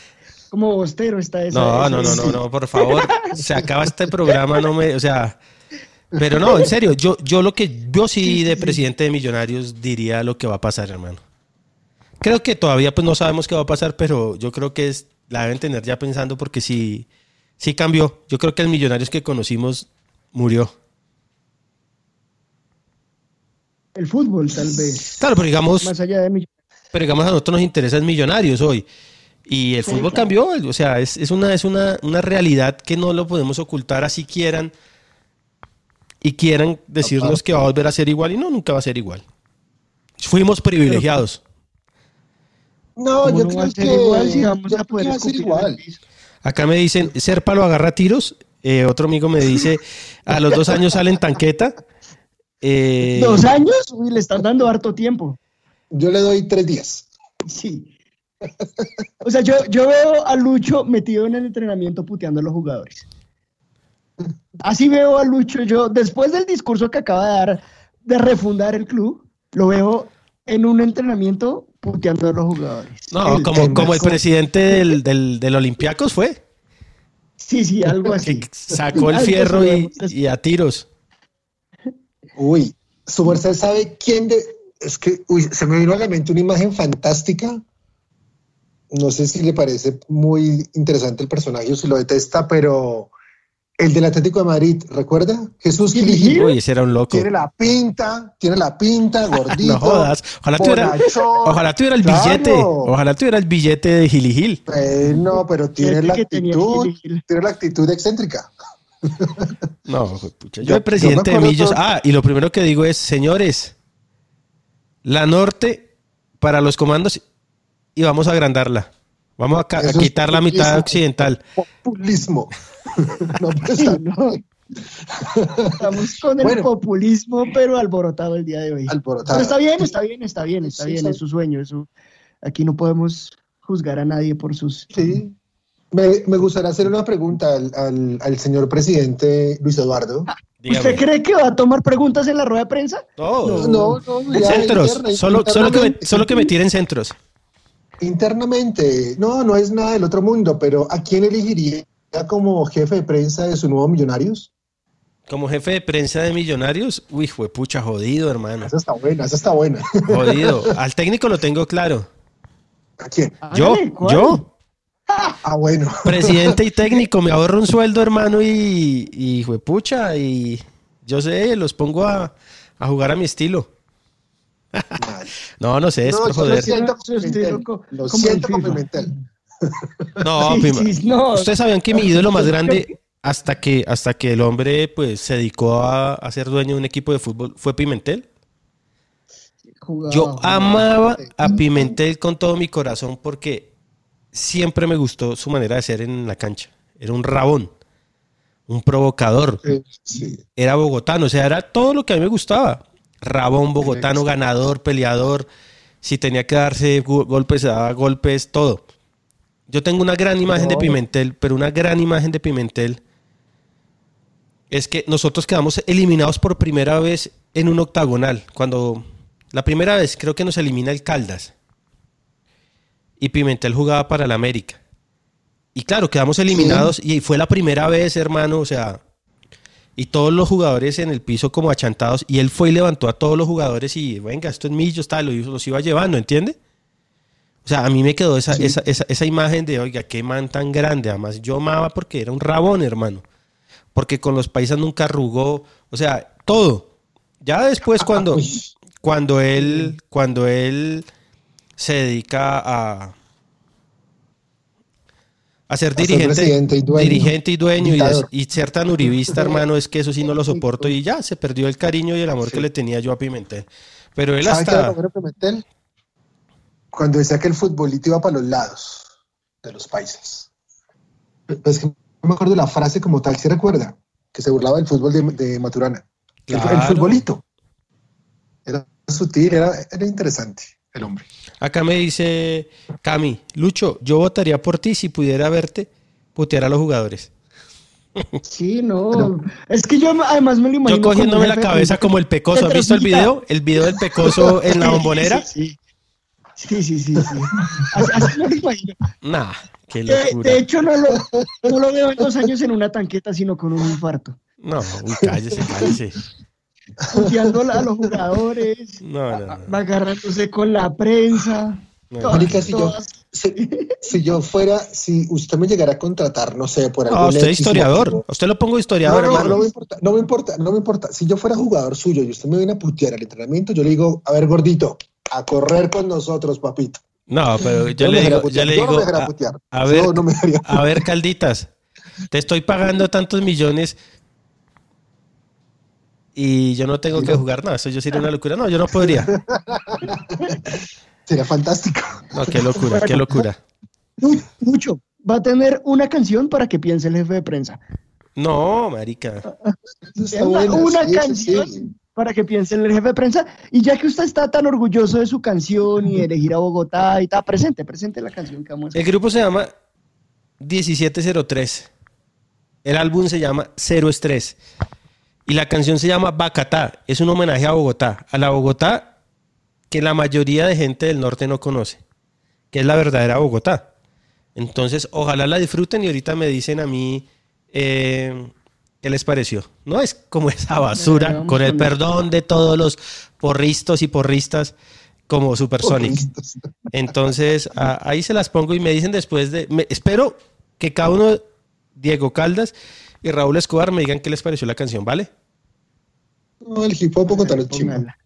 Como bostero está esa. No, no, no, no, no, por favor. Se acaba este programa, no me, o sea, pero no, en serio, yo, yo lo que, yo sí de presidente de Millonarios diría lo que va a pasar, hermano. Creo que todavía pues no sabemos qué va a pasar, pero yo creo que es, la deben tener ya pensando porque sí, sí cambió. Yo creo que el Millonarios que conocimos murió. El fútbol, tal vez. Claro, pero digamos, Más allá de Millonarios. pero digamos a nosotros nos interesan Millonarios hoy. Y el Sí, fútbol claro. cambió, o sea, es, es una, es una, una realidad que no lo podemos ocultar así quieran y quieran decirnos que va a volver a ser igual y no, nunca va a ser igual. Fuimos privilegiados. No, ¿Cómo yo no creo va a ser que igual si vamos a poder va a ser igual. Acá me dicen, Serpa lo agarra a tiros. Eh, otro amigo me dice, a los dos años salen tanqueta. Eh, ¿Dos años? Uy, le están dando harto tiempo. Yo le doy tres días. Sí. O sea, yo, yo veo a Lucho metido en el entrenamiento puteando a los jugadores. Así veo a Lucho yo, después del discurso que acaba de dar de refundar el club, lo veo en un entrenamiento puteando a los jugadores. No, El- como, como el presidente del, del, del Olympiacos fue. Sí, sí, algo así. Sacó el fierro y a tiros. Uy, su merced sabe quién de. Es que, uy, se me vino a la mente una imagen fantástica. No sé si le parece muy interesante el personaje o si lo detesta, pero el del Atlético de Madrid, ¿recuerda? Jesús Gil Gil. Uy, ese era un loco. Tiene la pinta, tiene la pinta, (laughs) gordito. No jodas. Ojalá tuviera, ojalá tuviera el Claro. billete. Ojalá tuviera el billete de Gil y Gil. Eh, no, pero tiene la actitud, Gil Gil. tiene la actitud excéntrica. No, pucha, yo, Yo- el presidente yo de Millos. todo- Ah, y lo primero que digo es, señores, la norte para los comandos y vamos a agrandarla. Vamos a, quitar la mitad occidental. Populismo. (laughs) no, pues, Sí, no. Estamos con el Bueno. populismo, pero alborotado el día de hoy. Alborotado. Pero está bien, está bien, está bien, está Sí, bien, sí. es su sueño. es su- Aquí no podemos juzgar a nadie por sus... Sí. Me, me gustaría hacer una pregunta al, al- al señor presidente Luis Eduardo. ¿Usted cree que va a tomar preguntas en la rueda de prensa? No, No, no, ya centros. solo, solo, que me, solo que me tiren centros. Internamente, no, no es nada del otro mundo, pero ¿a quién elegiría como jefe de prensa de su nuevo Millonarios? Como jefe de prensa de Millonarios, uy, fue pucha, jodido, hermano. Esa está buena, esa está buena. Jodido. (laughs) Al técnico lo tengo claro. ¿A quién? Yo, yo, Ah, bueno. presidente y (laughs) técnico, me ahorro un sueldo, hermano, y, y fue pucha, y yo sé, los pongo a, a jugar a mi estilo. (laughs) no, no sé, es No, por yo lo joder. siento. Lo siento. Pimentel. No, (laughs) Sí, prima- sí, no. Ustedes sabían que mi ídolo más grande, (laughs) hasta que, hasta que el hombre pues se dedicó a, a ser dueño de un equipo de fútbol, fue Pimentel. Jugaba, Yo amaba a Pimentel con todo mi corazón porque siempre me gustó su manera de ser en la cancha. Era un rabón, un provocador. Sí. Era bogotano, o sea, era todo lo que a mí me gustaba. Rabón, bogotano, ganador, peleador. Si tenía que darse golpes, se daba golpes, todo. Yo tengo una gran imagen de. Pimentel, pero una gran imagen de Pimentel es que nosotros quedamos eliminados por primera vez en un octagonal. Cuando la primera vez creo que nos elimina el Caldas. Y Pimentel jugaba para el América. Y claro, quedamos eliminados y fue la primera vez, hermano, o sea, y todos los jugadores en el piso como achantados y él fue y levantó a todos los jugadores y venga, esto es millo, está, los, los iba llevando, ¿entiende? O sea, a mí me quedó esa, esa, esa, esa imagen de, oiga, qué man tan grande. Además, yo amaba porque era un rabón, hermano. Porque con los paisas nunca arrugó. O sea, todo. Ya después cuando, (laughs) cuando él, cuando él se dedica a, a ser A ser dirigente, y dueño. dirigente y dueño y, y ser tan uribista, hermano, es que eso sí no lo soporto y ya se perdió el cariño y el amor que le tenía yo a Pimentel. Pero él ¿Sabe qué era hasta... Pimentel? Cuando decía que el futbolito iba para los lados de los países. Es que no me acuerdo la frase como tal, ¿se recuerda? Que se burlaba del fútbol de, de Maturana. El- El, futbolito. Era sutil, era, era interesante el hombre. Acá me dice Cami, Lucho, yo votaría por ti si pudiera verte putear a los jugadores. Sí, (laughs) no. Es que yo además me lo imagino. Yo cogiéndome la cabeza como el pecoso. ¿Han que visto el video? El video del pecoso (laughs) en la bombonera. Sí, sí, sí. sí, sí, sí. Así, así me lo imagino. Nah, qué De, locura. de hecho, no lo, no lo veo en dos años en una tanqueta, sino con un infarto. No, uy, cállese, cállese. Puteando a los jugadores, No, no, no. agarrándose con la prensa. No, todas- Mónica, si yo, si, si yo fuera, si usted me llegara a contratar, no sé, por No, algún usted es historiador. motivo. Usted lo pongo No, historiador, no, hermano. no me importa, no me importa, no me importa. Si yo fuera jugador suyo y usted me viene a putear al entrenamiento, yo le digo, a ver, gordito, a correr con nosotros, papito. No, pero yo no le digo, yo le yo no digo, a, putear. a ver, no a ver, calditas, te estoy pagando tantos millones y yo no tengo que jugar nada. Eso yo sería una locura. No, yo no podría. (laughs) Sería fantástico. No, qué locura, qué locura. Mucho. Va a tener una canción para que piense el jefe de prensa. No, marica. Una, sí, canción sí. para que piense el jefe de prensa. Y ya que usted está tan orgulloso de su canción y de elegir a Bogotá y está presente, presente la canción que vamos a El grupo se llama 1703. El álbum se llama Cero Estrés. Y la canción se llama Bacatá. Es un homenaje a Bogotá. A la Bogotá que la mayoría de gente del norte no conoce. Que es la verdadera Bogotá. Entonces, ojalá la disfruten y ahorita me dicen a mí eh, qué les pareció. No es como esa basura, con el perdón de todos los porristos y porristas como Supersonic. Entonces, a- ahí se las pongo y me dicen después de. me- espero que cada uno, Diego Caldas y Raúl Escobar, me digan qué les pareció la canción, ¿vale? No, el hip hop es.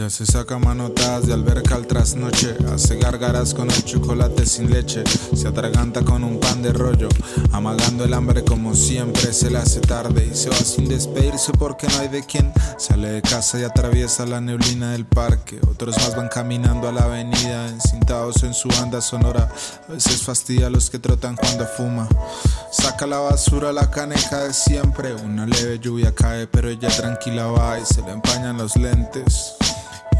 Ella se saca manotadas de alberca al trasnoche, hace gárgaras con el chocolate sin leche, se atraganta con un pan de rollo, amagando el hambre como siempre, se le hace tarde y se va sin despedirse porque no hay de quien. Sale de casa y atraviesa la neblina del parque, otros más van caminando a la avenida, encintados en su banda sonora, a veces fastidia a los que trotan cuando fuma. Saca la basura, la caneca de siempre, una leve lluvia cae, pero ella tranquila va y se le empañan los lentes.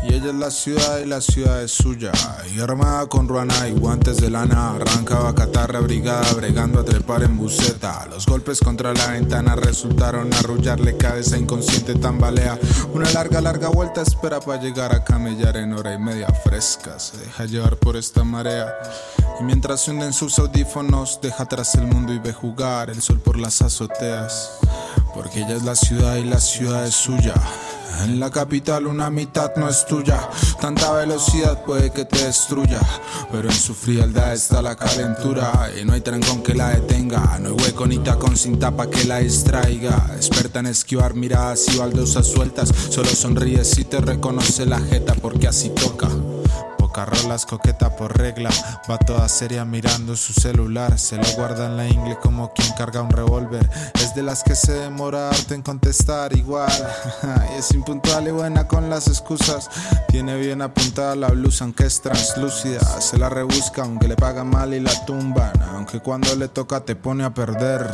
Y ella es la ciudad y la ciudad es suya. Y armada con ruana y guantes de lana, arranca catarra brigada, bregando a trepar en buceta. Los golpes contra la ventana resultaron arrullarle cabeza inconsciente, tambalea. Una larga, larga vuelta espera para llegar a camellar en hora y media fresca. Se deja llevar por esta marea. Y mientras se hunden sus audífonos, deja atrás el mundo y ve jugar el sol por las azoteas. Porque ella es la ciudad y la ciudad es suya. En la capital una mitad no es tuya. Tanta velocidad puede que te destruya. Pero en su frialdad está la calentura. Y no hay trancón que la detenga. No hay hueco ni tacón sin tapa que la distraiga. Experta en esquivar miradas y baldosas sueltas. Solo sonríe si te reconoce la jeta porque así toca. Rolas coqueta por regla. Va toda seria mirando su celular. Se lo guarda en la ingle como quien carga un revólver. Es de las que se demora harto en contestar igual. (laughs) y es impuntual y buena con las excusas. Tiene bien apuntada la blusa aunque es translúcida. Se la rebusca aunque le paga mal y la tumban. Aunque cuando le toca te pone a perder.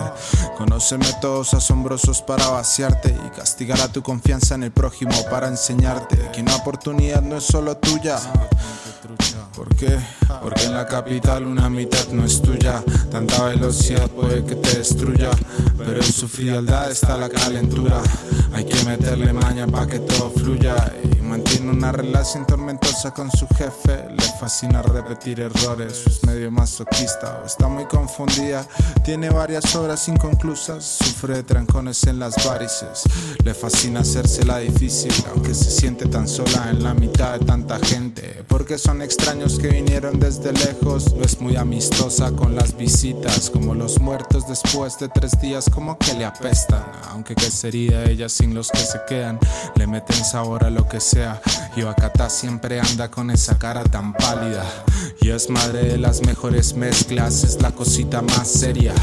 Conoce métodos asombrosos para vaciarte y castigar a tu confianza en el prójimo para enseñarte que una oportunidad no es solo tuya. ¿Por qué? Porque en la capital una mitad no es tuya. Tanta velocidad puede que te destruya. Pero en su frialdad está la calentura. Hay que meterle maña para que todo fluya. Y mantiene una relación tormentosa con su jefe. Le fascina repetir errores. Es medio masoquista o está muy confundida. Tiene varias obras inconclusas. Sufre de trancones en las varices. Le fascina hacérsela difícil. Aunque se siente tan sola en la mitad de tanta gente. Porque son extraños que vinieron desde lejos. No es muy amistosa con las visitas. Como los muertos después de tres días, como que le apestan. Aunque qué sería ella sin los que se quedan. Le meten sabor a lo que sea. Y Bacatá siempre anda con esa cara tan pálida. Y es madre de las mejores mezclas. Es la cosita más seria.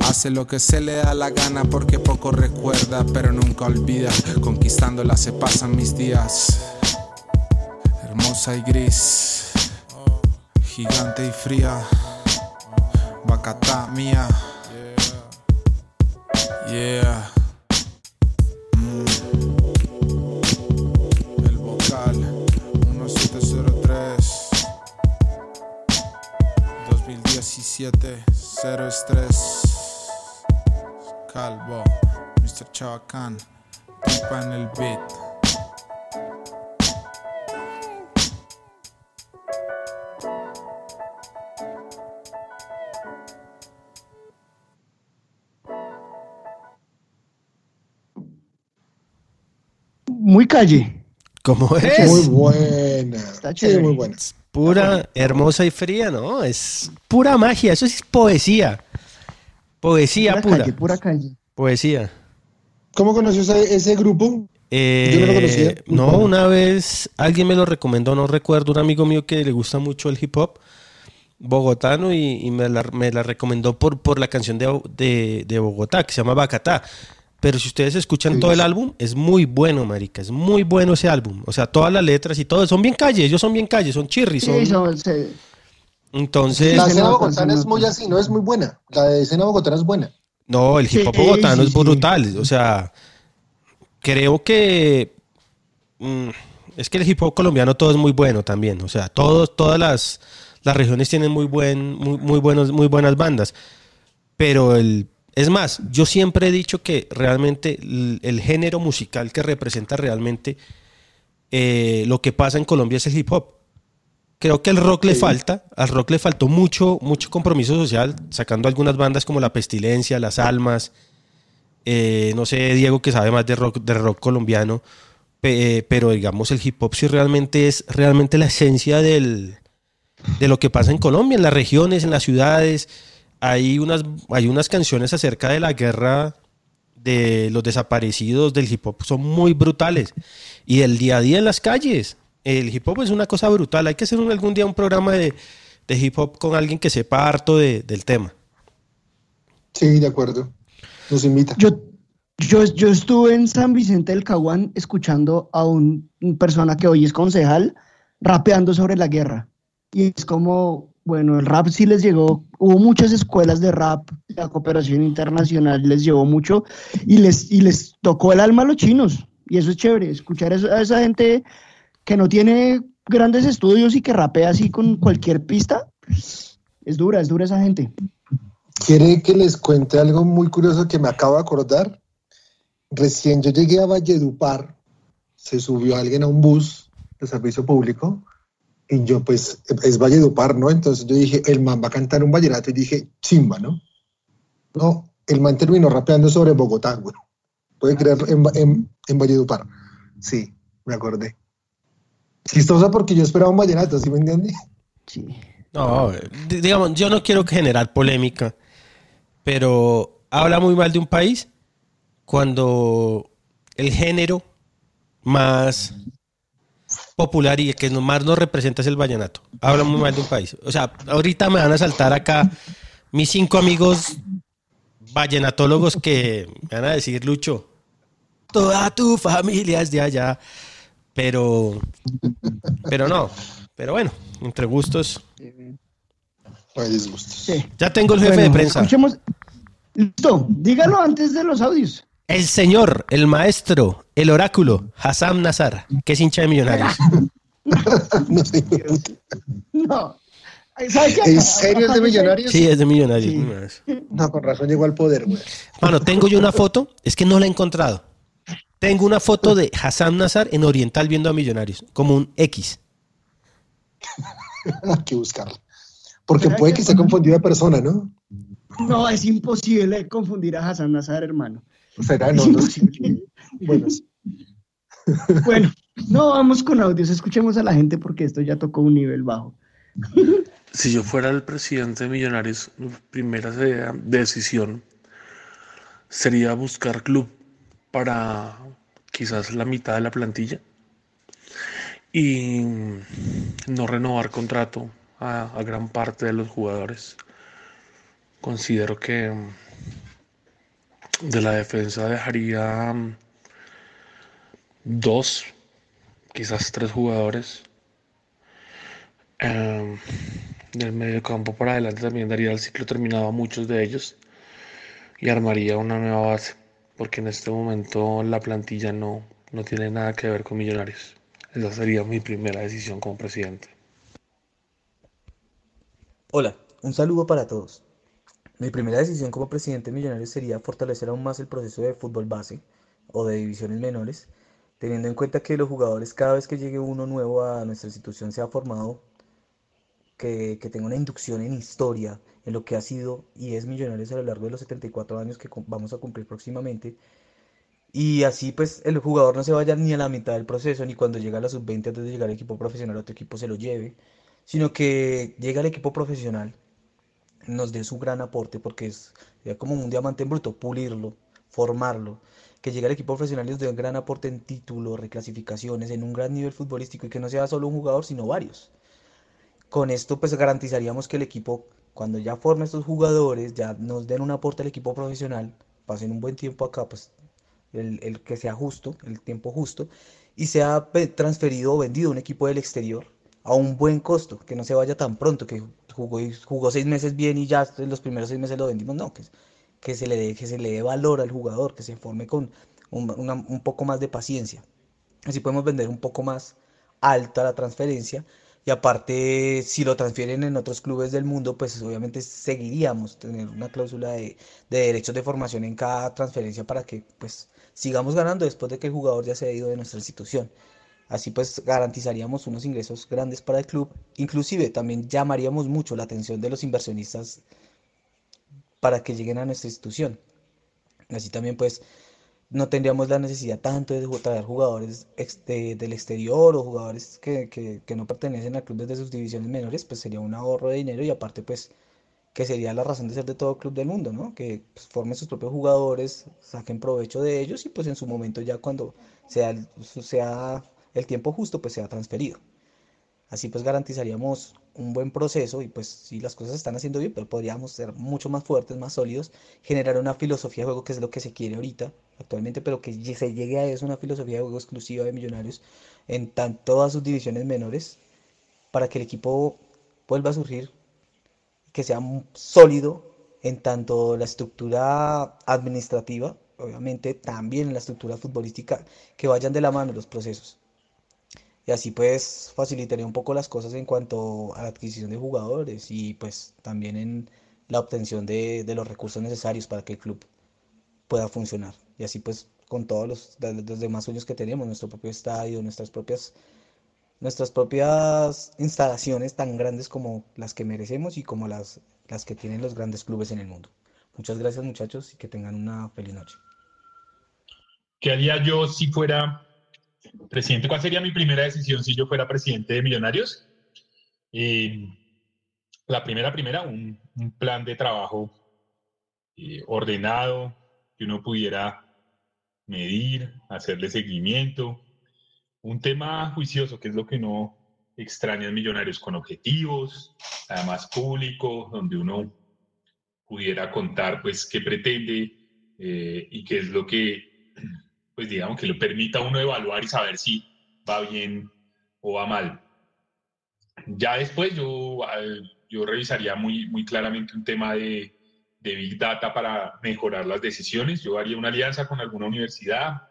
Hace lo que se le da la gana porque poco recuerda, pero nunca olvida. Conquistándola se pasan mis días. Hermosa y gris, gigante y fría. Bacatá mía. Yeah. Mm. El vocal 1703 2017 Cero estrés Calvo Mr. Chavacán Pipa en el beat Muy calle. ¿Cómo es? Muy buena. Está Sí, chévere. muy buena. Pura, hermosa y fría, ¿no? Es pura magia, eso es poesía. Poesía Pura pura. calle, pura calle. Poesía. ¿Cómo conoció ese, ese grupo? Eh, Yo no lo conocía. no, una vez alguien me lo recomendó, no recuerdo, un amigo mío que le gusta mucho el hip hop, bogotano y, y me, la, me la recomendó por, por la canción de, de, de Bogotá, que se llama Bacatá. Pero si ustedes escuchan Sí. todo el álbum, es muy bueno, marica. Es muy bueno ese álbum. O sea, todas las letras y todo. Son bien calles. Ellos son bien calles. Son chirris. Sí, Son... son- se- Entonces... La escena bogotana es muy así, no es muy buena. La de escena bogotana es buena. No, el hip hop Sí, bogotano sí, es sí. brutal. O sea, creo que... mm, es que el hip hop colombiano todo es muy bueno también. O sea, todos, todas las, las regiones tienen muy, buen, muy, muy, buenos, muy buenas bandas. Pero el... Es más, yo siempre he dicho que realmente el, el género musical que representa realmente eh, lo que pasa en Colombia es el hip hop. Creo que al rock le falta, al rock le faltó mucho, mucho compromiso social, sacando algunas bandas como La Pestilencia, Las Almas, eh, no sé, Diego que sabe más de rock, de rock colombiano, pe- eh, pero digamos el hip hop sí realmente es realmente la esencia del, de lo que pasa en Colombia, en las regiones, en las ciudades. Hay unas, hay unas canciones acerca de la guerra de los desaparecidos del hip hop, son muy brutales. Y el día a día en las calles. El hip hop es una cosa brutal. Hay que hacer un- algún día un programa de, de hip hop con alguien que sepa harto de- del tema. Sí, de acuerdo. Nos invita. Yo, yo, yo estuve en San Vicente del Caguán escuchando a un, un persona que hoy es concejal rapeando sobre la guerra. Y es como, bueno, el rap sí les llegó, hubo muchas escuelas de rap, la cooperación internacional les llevó mucho y les, y les tocó el alma a los chinos. Y eso es chévere, escuchar a esa gente que no tiene grandes estudios y que rapea así con cualquier pista. Es dura, es dura esa gente. ¿Quiere que les cuente algo muy curioso que me acabo de acordar? Recién yo llegué a Valledupar, se subió alguien a un bus de servicio público y yo pues es Valledupar, ¿no? Entonces yo dije, el man va a cantar un vallenato y dije, chimba, ¿no? No, el man terminó rapeando sobre Bogotá, güey. Puede creer en, en, en Valledupar. Sí, me acordé. Chistoso porque yo esperaba un vallenato, ¿sí me entiende? Sí. No, di- digamos, yo no quiero generar polémica, pero habla muy mal de un país cuando el género más popular y el que más nos representa es el vallenato. Habla muy mal de un país. O sea, ahorita me van a saltar acá mis cinco amigos vallenatólogos que me van a decir, Lucho, toda tu familia es de allá. Pero, pero no. Pero bueno, entre gustos. Hay disgustos. Sí. Ya tengo el jefe Bueno, de prensa. Escuchemos. Listo, dígalo antes de los audios. El señor, el maestro, el oráculo, Hassam Nazar, que es hincha de millonarios. (laughs) no sé. No. ¿En serio es de Millonarios? Sí, es de millonarios. No, con razón llegó al poder, güey. Mano, tengo yo una foto, es que no la he encontrado. Tengo una foto de Hassam Nazar en Oriental viendo a Millonarios, como un X. (laughs) Hay que buscarla. Porque puede que esté confundido de persona, ¿no? No, es imposible confundir a Hassan Nazar, hermano. Será, Es no, no. imposible. Bueno, sí. (laughs) Bueno, no vamos con audios, escuchemos a la gente porque esto ya tocó un nivel bajo. (laughs) Si yo fuera el presidente de Millonarios, mi primera decisión sería buscar club para quizás la mitad de la plantilla y no renovar contrato a, a gran parte de los jugadores. Considero que de la defensa dejaría mm, dos, quizás tres jugadores. Em, del medio campo para adelante también daría el ciclo terminado a muchos de ellos y armaría una nueva base, porque en este momento la plantilla no, no tiene nada que ver con Millonarios. Esa sería mi primera decisión como presidente. Hola, un saludo para todos. Mi primera decisión como presidente de Millonarios sería fortalecer aún más el proceso de fútbol base o de divisiones menores, teniendo en cuenta que los jugadores cada vez que llegue uno nuevo a nuestra institución se ha formado, que, tenga una inducción en historia, en lo que ha sido y es Millonarios a lo largo de los 74 años que vamos a cumplir próximamente. Y así pues el jugador no se vaya ni a la mitad del proceso, ni cuando llega a la sub-20 antes de llegar al equipo profesional, otro equipo se lo lleve, sino que llega al equipo profesional, nos dé su gran aporte, porque es como un diamante en bruto, pulirlo, formarlo, que llegue al equipo profesional y nos dé un gran aporte en títulos, reclasificaciones, en un gran nivel futbolístico y que no sea solo un jugador, sino varios. Con esto pues garantizaríamos que el equipo, cuando ya forme estos jugadores, ya nos den un aporte al equipo profesional, pasen un buen tiempo acá, pues el, el que sea justo, el tiempo justo, y sea transferido o vendido a un equipo del exterior a un buen costo, que no se vaya tan pronto, que jugó, jugó seis meses bien y ya los primeros seis meses lo vendimos, no, que, se le dé, que se le dé valor al jugador, que se forme con un poco más de paciencia. Así podemos vender un poco más alta la transferencia y aparte si lo transfieren en otros clubes del mundo, pues obviamente seguiríamos tener una cláusula de, de derechos de formación en cada transferencia para que pues sigamos ganando después de que el jugador ya se ha ido de nuestra institución. Así pues garantizaríamos unos ingresos grandes para el club. Inclusive también llamaríamos mucho la atención de los inversionistas para que lleguen a nuestra institución. Así también pues no tendríamos la necesidad tanto de traer jugadores del exterior o jugadores que, que- no pertenecen al club desde sus divisiones menores, pues sería un ahorro de dinero y aparte pues que sería la razón de ser de todo club del mundo, ¿no? Que pues, formen sus propios jugadores, saquen provecho de ellos y pues en su momento ya cuando sea sea el tiempo justo pues sea transferido. Así pues garantizaríamos un buen proceso y pues si las cosas están haciendo bien, pero podríamos ser mucho más fuertes, más sólidos, generar una filosofía de juego que es lo que se quiere ahorita, actualmente, pero que se llegue a eso, una filosofía de juego exclusiva de Millonarios en tan, todas sus divisiones menores, para que el equipo vuelva a surgir, que sea sólido en tanto la estructura administrativa, obviamente también en la estructura futbolística, que vayan de la mano los procesos. Y así pues facilitaría un poco las cosas en cuanto a la adquisición de jugadores y pues también en la obtención de, de los recursos necesarios para que el club pueda funcionar. Y así pues con todos los, los demás sueños que tenemos, nuestro propio estadio, nuestras propias, nuestras propias instalaciones tan grandes como las que merecemos y como las, las que tienen los grandes clubes en el mundo. Muchas gracias muchachos y que tengan una feliz noche. ¿Qué haría yo si fuera presidente? ¿Cuál sería mi primera decisión si yo fuera presidente de Millonarios? Eh, la primera, primera, un, plan de trabajo eh, ordenado, que uno pudiera medir, hacerle seguimiento. Un tema juicioso, que es lo que no extraña en Millonarios, con objetivos, además público, donde uno pudiera contar pues qué pretende eh, y qué es lo que, pues digamos, que le permita uno evaluar y saber si va bien o va mal. Ya después yo, yo revisaría muy, muy claramente un tema de, de Big Data para mejorar las decisiones. Yo haría una alianza con alguna universidad,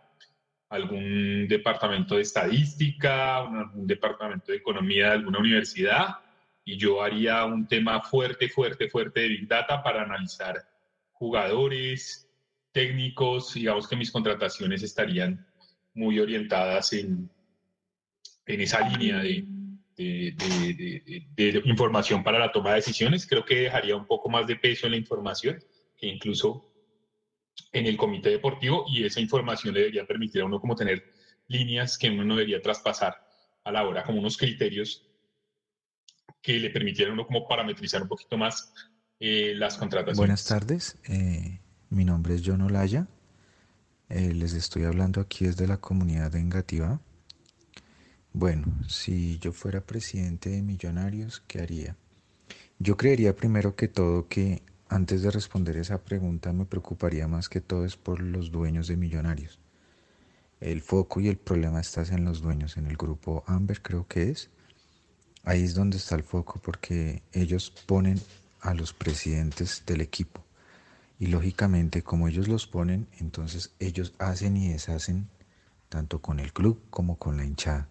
algún departamento de estadística, algún departamento de economía de alguna universidad, y yo haría un tema fuerte, fuerte, fuerte de Big Data para analizar jugadores, técnicos, digamos que mis contrataciones estarían muy orientadas en, en esa línea de, de- de- de- información para la toma de decisiones. Creo que dejaría un poco más de peso en la información que incluso en el comité deportivo y esa información le debería permitir a uno como tener líneas que uno no debería traspasar a la hora, como unos criterios que le permitieran a uno como parametrizar un poquito más eh, las contrataciones. Buenas tardes, eh, mi nombre es John Olaya, eh, les estoy hablando aquí desde la comunidad de Engativá. Bueno, si yo fuera presidente de Millonarios, ¿qué haría? Yo creería primero que todo que antes de responder esa pregunta me preocuparía más que todo es por los dueños de Millonarios. El foco y el problema está en los dueños, en el grupo Amber creo que es. Ahí es donde está el foco porque ellos ponen a los presidentes del equipo. Y lógicamente como ellos los ponen, entonces ellos hacen y deshacen tanto con el club como con la hinchada.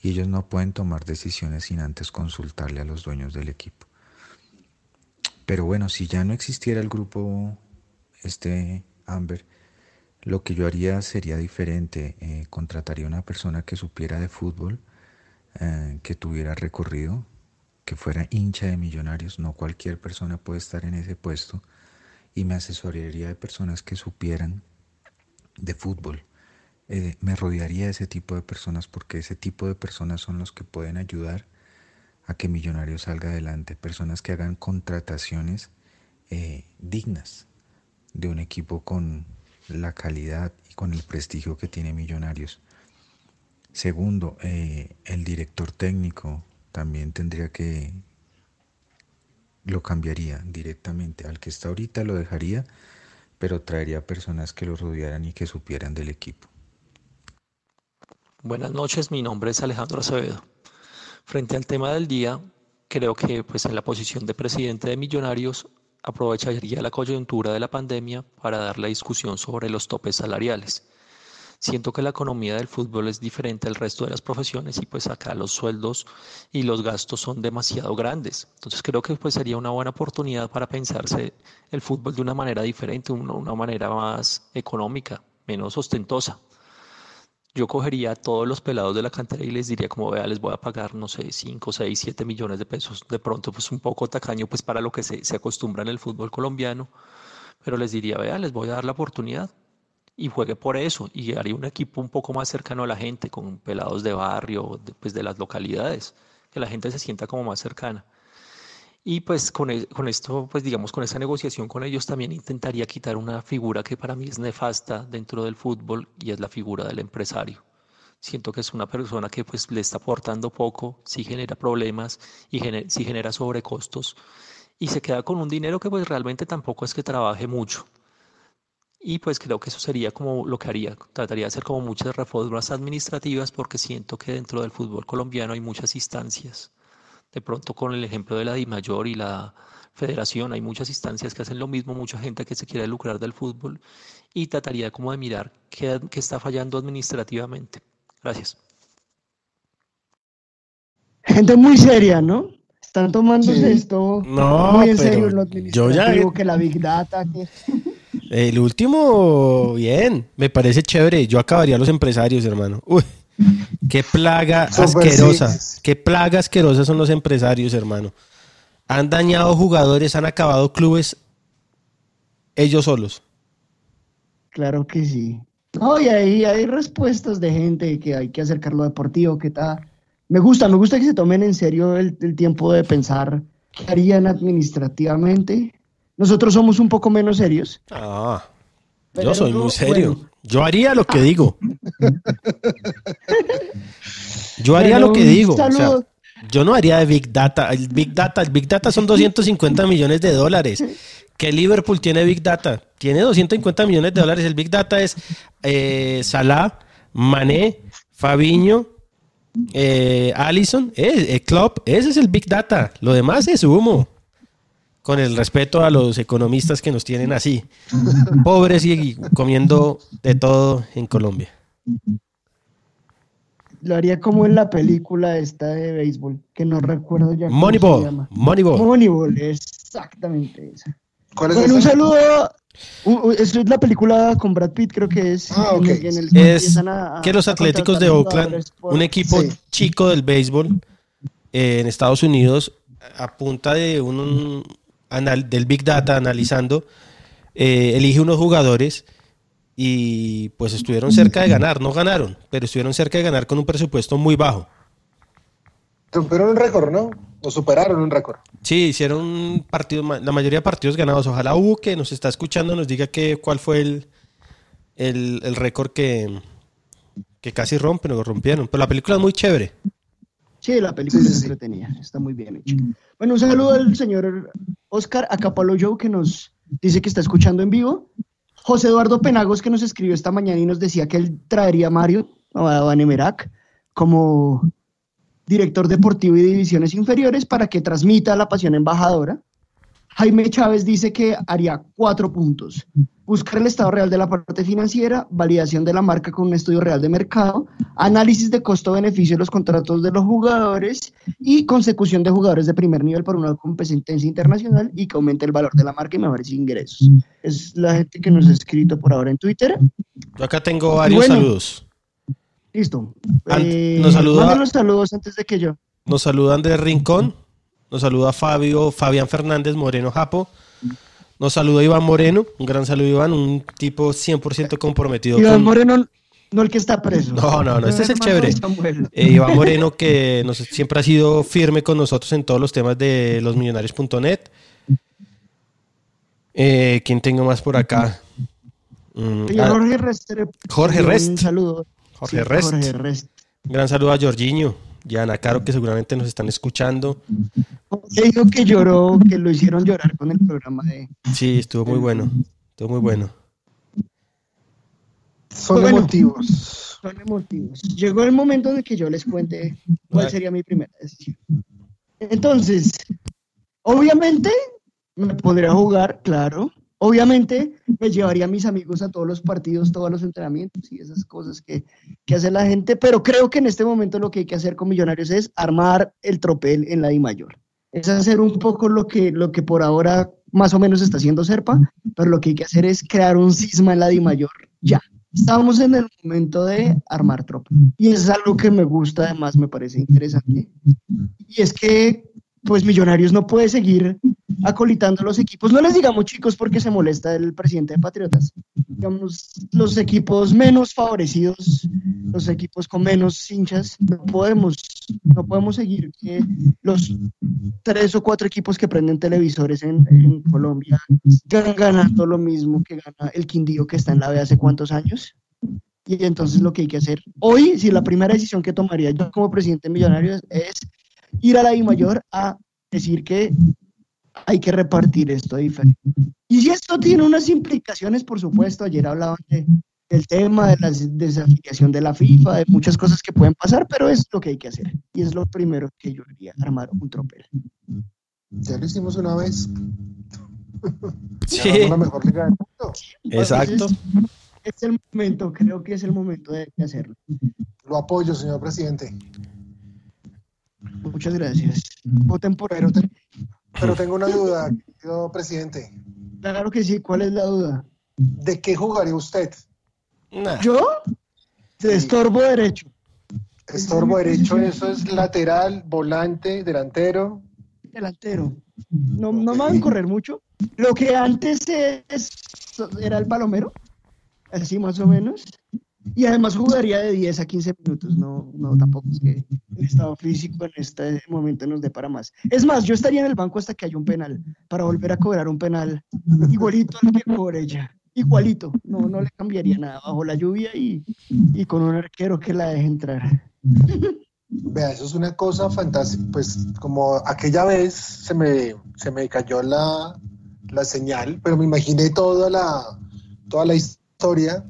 Y ellos no pueden tomar decisiones sin antes consultarle a los dueños del equipo. Pero bueno, si ya no existiera el grupo este Amber, lo que yo haría sería diferente. Eh, contrataría una persona que supiera de fútbol, eh, que tuviera recorrido, que fuera hincha de millonarios. No cualquier persona puede estar en ese puesto. Y me asesoraría de personas que supieran de fútbol. Eh, me rodearía de ese tipo de personas porque ese tipo de personas son los que pueden ayudar a que Millonarios salga adelante. Personas que hagan contrataciones eh, dignas de un equipo con la calidad y con el prestigio que tiene Millonarios. Segundo, eh, el director técnico también tendría que, lo cambiaría directamente. Al que está ahorita lo dejaría, pero traería personas que lo rodearan y que supieran del equipo. Buenas noches, mi nombre es Alejandro Acevedo. Frente al tema del día, creo que pues en la posición de presidente de Millonarios aprovecharía la coyuntura de la pandemia para dar la discusión sobre los topes salariales. Siento que la economía del fútbol es diferente al resto de las profesiones y pues acá los sueldos y los gastos son demasiado grandes. Entonces creo que pues sería una buena oportunidad para pensarse el fútbol de una manera diferente, una, manera más económica, menos ostentosa. Yo cogería a todos los pelados de la cantera y les diría como vea, les voy a pagar, no sé, 5, 6, 7 millones de pesos. De pronto pues un poco tacaño pues para lo que se, se acostumbra en el fútbol colombiano, pero les diría, vea, les voy a dar la oportunidad y juegue por eso y haría un equipo un poco más cercano a la gente, con pelados de barrio, de, pues de las localidades, que la gente se sienta como más cercana. Y pues con, e- con esto, pues digamos, con esa negociación con ellos también intentaría quitar una figura que para mí es nefasta dentro del fútbol y es la figura del empresario. Siento que es una persona que pues le está aportando poco, sí genera problemas y gener- sí genera sobrecostos y se queda con un dinero que pues realmente tampoco es que trabaje mucho. Y pues creo que eso sería como lo que haría. Trataría de hacer como muchas reformas administrativas porque siento que dentro del fútbol colombiano hay muchas instancias. De pronto con el ejemplo de la DIMAYOR y la federación hay muchas instancias que hacen lo mismo, mucha gente que se quiere lucrar del fútbol y trataría como de mirar qué, qué está fallando administrativamente. Gracias. Gente muy seria, ¿no? Están tomándose Sí. esto No, muy en pero serio lo yo ya- administrativo, que la Big Data, que... El último, bien, me parece chévere. Yo acabaría a los empresarios, hermano. Uy, qué plaga (laughs) asquerosa. sí. Qué plaga asquerosa son los empresarios, hermano. Han dañado jugadores, han acabado clubes ellos solos. Claro que sí. No, y ahí hay respuestas de gente que hay que acercar lo deportivo, que tal. Me gusta, me gusta que se tomen en serio el, el tiempo de pensar qué harían administrativamente. Nosotros somos un poco menos serios. Ah, yo soy muy serio. bueno. Yo haría lo que digo. (laughs) Yo haría lo que digo. o sea, yo no haría de Big Data. El Big Data, el Big Data son 250 millones de dólares. ¿Qué Liverpool tiene Big Data? Tiene 250 millones de dólares. El Big Data es eh, Salah, Mané, Fabiño, eh, Allison, eh, eh, Klopp. Ese es el Big Data. Lo demás es humo. Con el respeto a los economistas que nos tienen así, (laughs) pobres y, comiendo de todo en Colombia. Lo haría como en la película esta de béisbol, que no recuerdo ya. Moneyball. Moneyball. Moneyball, exactamente esa. ¿Cuál es Bueno, un saludo. u- u- Eso es la película con Brad Pitt, creo que es. Ah, ok. en el- en el que Es empiezan a- que los Atléticos de Oakland, por- un equipo Sí. chico del béisbol eh, en Estados Unidos, a punta de un, un anal- del Big Data analizando, eh, elige unos jugadores y pues estuvieron cerca de ganar, no ganaron, pero estuvieron cerca de ganar con un presupuesto muy bajo. Rompieron un récord, ¿no? O superaron un récord. Sí, hicieron partidos, ma- la mayoría de partidos ganados. Ojalá Hugo que nos está escuchando nos diga que, cuál fue el, el, el récord que, que casi rompen o rompieron. Pero la película es muy chévere. Sí, la película es entretenida, está muy bien hecha. Bueno, un saludo al señor Oscar Acapalo que nos dice que está escuchando en vivo. José Eduardo Penagos, que nos escribió esta mañana y nos decía que él traería a Mario, a Banemerac, como director deportivo y divisiones inferiores para que transmita la pasión embajadora. Jaime Chávez dice que haría cuatro puntos. Buscar el estado real de la parte financiera, validación de la marca con un estudio real de mercado, análisis de costo-beneficio de los contratos de los jugadores y consecución de jugadores de primer nivel por una competencia internacional y que aumente el valor de la marca y mejores ingresos. Es la gente que nos ha escrito por ahora en Twitter. Yo acá tengo varios Bueno. saludos. Listo. Eh, nos saluda- los saludos antes de que yo. Nos saluda Andrés Rincón, nos saluda Fabio, Fabián Fernández Moreno Japo, nos saluda Iván Moreno, un gran saludo Iván, un tipo 100% comprometido Iván con... Moreno, no el que está preso. No, no, no, este es el chévere. Eh, Iván Moreno que nos, siempre ha sido firme con nosotros en todos los temas de losmillonarios.net. Eh, ¿Quién tengo más por acá? Mm, ah, Jorge Rest. Jorge Un Rest. saludo. Jorge Sí, Rest. Jorge Rest. Gran saludo a Jorginho, y a Ana Caro, que seguramente nos están escuchando. Se dijo que lloró, que lo hicieron llorar con el programa de... Sí, estuvo muy bueno. Estuvo muy bueno. Son Bueno. emotivos. Son emotivos. Llegó el momento de que yo les cuente cuál Vale. sería mi primera decisión. Entonces, obviamente me pondría a jugar, claro. Obviamente me llevaría a mis amigos a todos los partidos, todos los entrenamientos y esas cosas que, que hace la gente, pero creo que en este momento lo que hay que hacer con Millonarios es armar el tropel en la Di Mayor. Es hacer un poco lo que, lo que por ahora más o menos está haciendo Serpa, pero lo que hay que hacer es crear un cisma en la Di Mayor ya. Estamos en el momento de armar tropa. Y es algo que me gusta, además me parece interesante. Y es que, pues, Millonarios no puede seguir acolitando los equipos. No les digamos chicos porque se molesta el presidente de Patriotas. Digamos, los equipos menos favorecidos, los equipos con menos hinchas, no podemos, no podemos seguir que los tres o cuatro equipos que prenden televisores en, Colombia ganan ganando lo mismo que gana el Quindío que está en la B hace cuántos años. Y entonces lo que hay que hacer hoy, si la primera decisión que tomaría yo como presidente de Millonarios es ir a la I mayor a decir que hay que repartir esto diferente. Y si esto tiene unas implicaciones, por supuesto, ayer hablaban de, del tema de la desafiliación de la FIFA, de muchas cosas que pueden pasar, pero es lo que hay que hacer. Y es lo primero que yo haría, armar un tropel. Ya lo hicimos una vez. (laughs) Sí. La mejor liga del mundo. Exacto. Es, es el momento, creo que es el momento de, de hacerlo. Lo apoyo, señor presidente. Muchas gracias. Voten por. Pero tengo una duda, querido presidente. Claro que sí, ¿cuál es la duda? ¿De qué jugaría usted? ¿Yo? De estorbo derecho. Estorbo derecho, eso es lateral, volante, delantero. delantero. No, no me van a correr mucho. Lo que antes es, era el palomero, así más o menos. Y además jugaría de 10 a 15 minutos. No, no tampoco es que el estado físico en este momento nos dé para más. Es más, yo estaría en el banco hasta que haya un penal, para volver a cobrar un penal igualito al que cobre ella. Igualito, no, no le cambiaría nada bajo la lluvia y, y con un arquero que la deje entrar. Vea, eso es una cosa fantástica. Pues como aquella vez se me, se me cayó la, la señal, pero me imaginé toda la, toda la historia.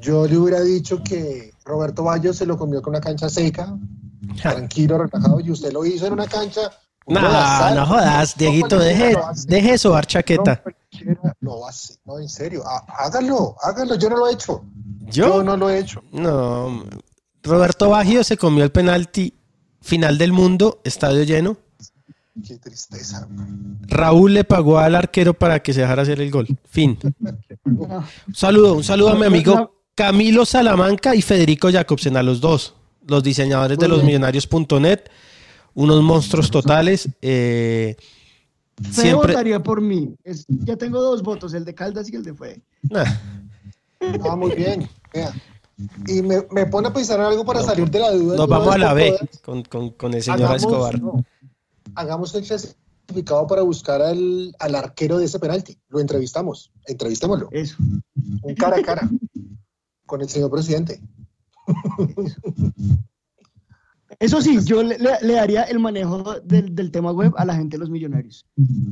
Yo le hubiera dicho que Roberto Bayo se lo comió con una cancha seca, tranquilo, relajado, y usted lo hizo en una cancha. No, no jodas, Dieguito, cualquiera deje, deje sobar chaqueta. Lo hace, no, en serio, há- hágalo, hágalo, yo no lo he hecho. ¿Yo? no lo he hecho. No, Roberto Baggio se comió el penalti final del mundo, estadio lleno. Qué tristeza. Raúl le pagó al arquero para que se dejara hacer el gol. Fin. (laughs) Un saludo, un saludo a mi amigo Camilo Salamanca y Federico Jacobsen, a los dos, los diseñadores de los millonarios.net, unos monstruos totales. eh, Fede siempre. votaría por mí. Es- ya tengo dos votos, el de Caldas y el de Fede. Nah, Ah, muy bien. Y me, me pone a pensar en algo para salir de la duda. nos vamos a la B con, con- con el señor Hagamos- Escobar. no, hagamos el clasificado para buscar al, al arquero de ese penalti. Lo entrevistamos. Entrevistémoslo. Eso. Un cara a cara con el señor presidente. Eso sí, yo le, le- daría el manejo del, del tema web a la gente de los millonarios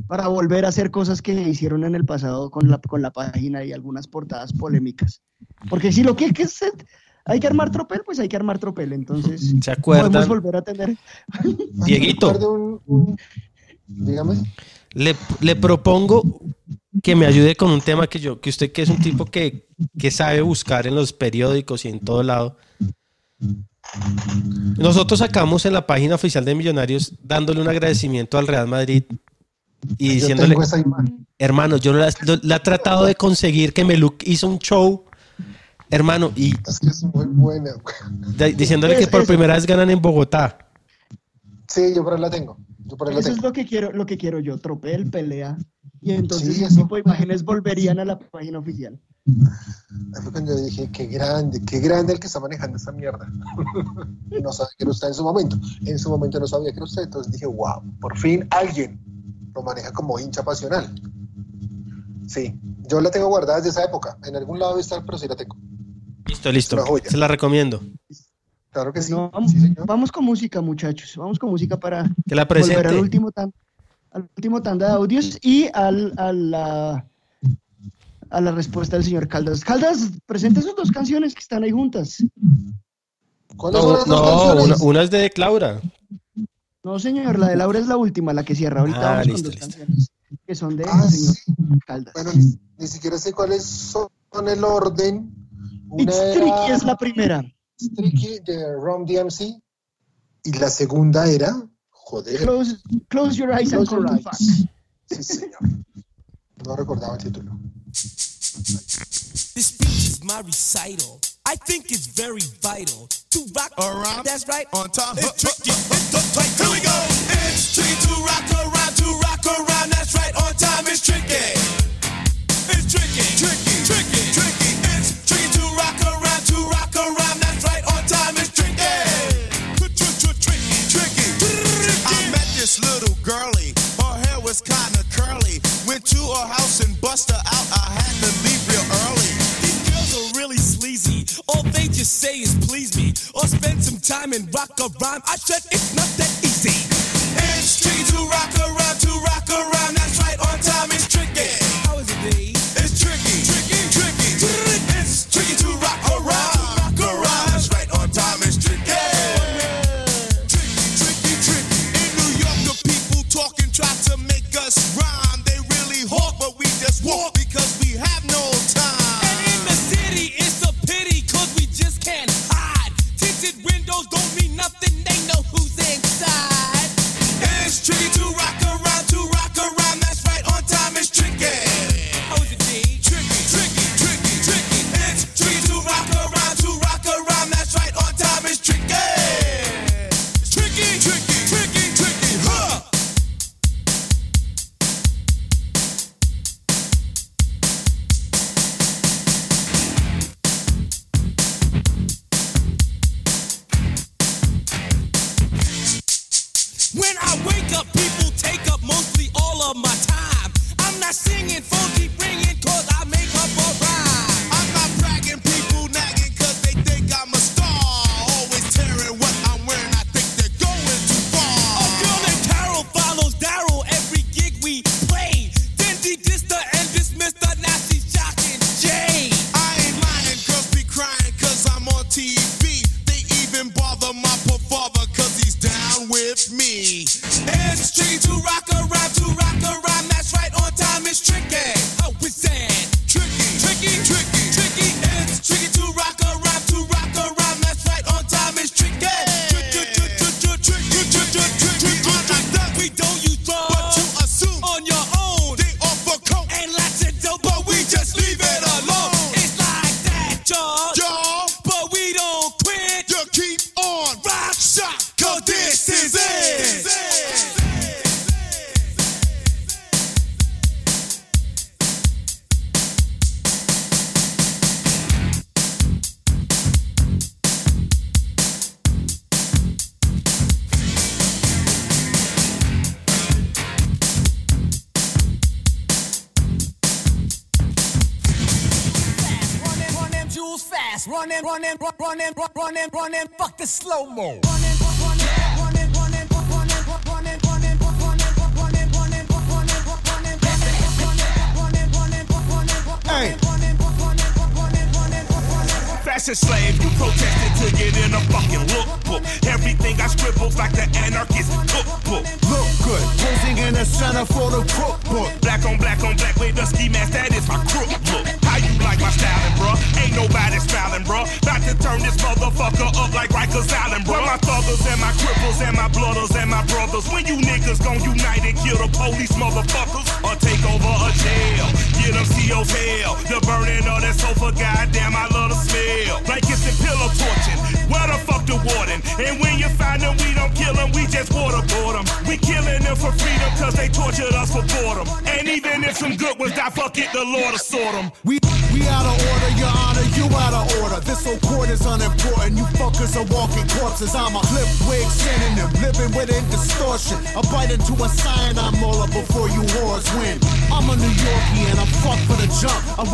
para volver a hacer cosas que hicieron en el pasado con la, con la página y algunas portadas polémicas. Porque si lo que, que es, hay que armar tropel, pues hay que armar tropel. Entonces, ¿Se acuerdan? podemos volver a tener. Dieguito. Un- un- dígame. Le, le propongo que me ayude con un tema que yo, que usted que es un tipo que, que sabe buscar en los periódicos y en todo lado. Nosotros sacamos en la página oficial de Millonarios dándole un agradecimiento al Real Madrid y Yo diciéndole, hermano, yo la, lo- la he tratado de conseguir que Meluk hizo un show, hermano, y Es que es muy buena. diciéndole que por primera vez ganan en Bogotá. Sí, yo por ahí la tengo. Yo por ahí la Eso es lo que quiero, lo que quiero yo, tropel, pelea. Y entonces Sí, ese tipo de imágenes volverían a la página oficial. Ahí fue cuando yo dije, qué grande, qué grande el que está manejando esta mierda. (laughs) no sabía que era usted en su momento. En su momento no sabía que era usted. Entonces dije, wow, por fin alguien lo maneja como hincha pasional. Sí, yo la tengo guardada desde esa época. En algún lado debe estar, pero sí la tengo. Listo, listo. Se la recomiendo. Claro que sí. Mm, vamos, con música, muchachos. Vamos con música para que la volver al último, tan, al último tanda de audios y al, a, la, respuesta del señor Caldas. Caldas, presenta esas dos canciones que están ahí juntas. ¿Cuáles no, son las? Una, es de Claura. No, señor, la de Laura es la última, la que cierra ahorita. Ah, listo, con dos listo. canciones que son de ah, señor. Caldas. Bueno, ni, siquiera sé cuáles son el orden. Una era... es la primera. Tricky de Rom DMC y la segunda era, joder. Close, close your eyes close and your eyes. Sí, señor. No recordaba el título. This speech is my recital. I think it's very vital to rock around. That's right. On time. It's tricky. It's the Here we go. It's tricky to rock around. bust her out, I had to leave real early. These girls are really sleazy. All they just say is please me. Or spend some time and rock a rhyme. I said it's not that easy. It's tricky to rock around, to rock around. That's right, on time it's tricky.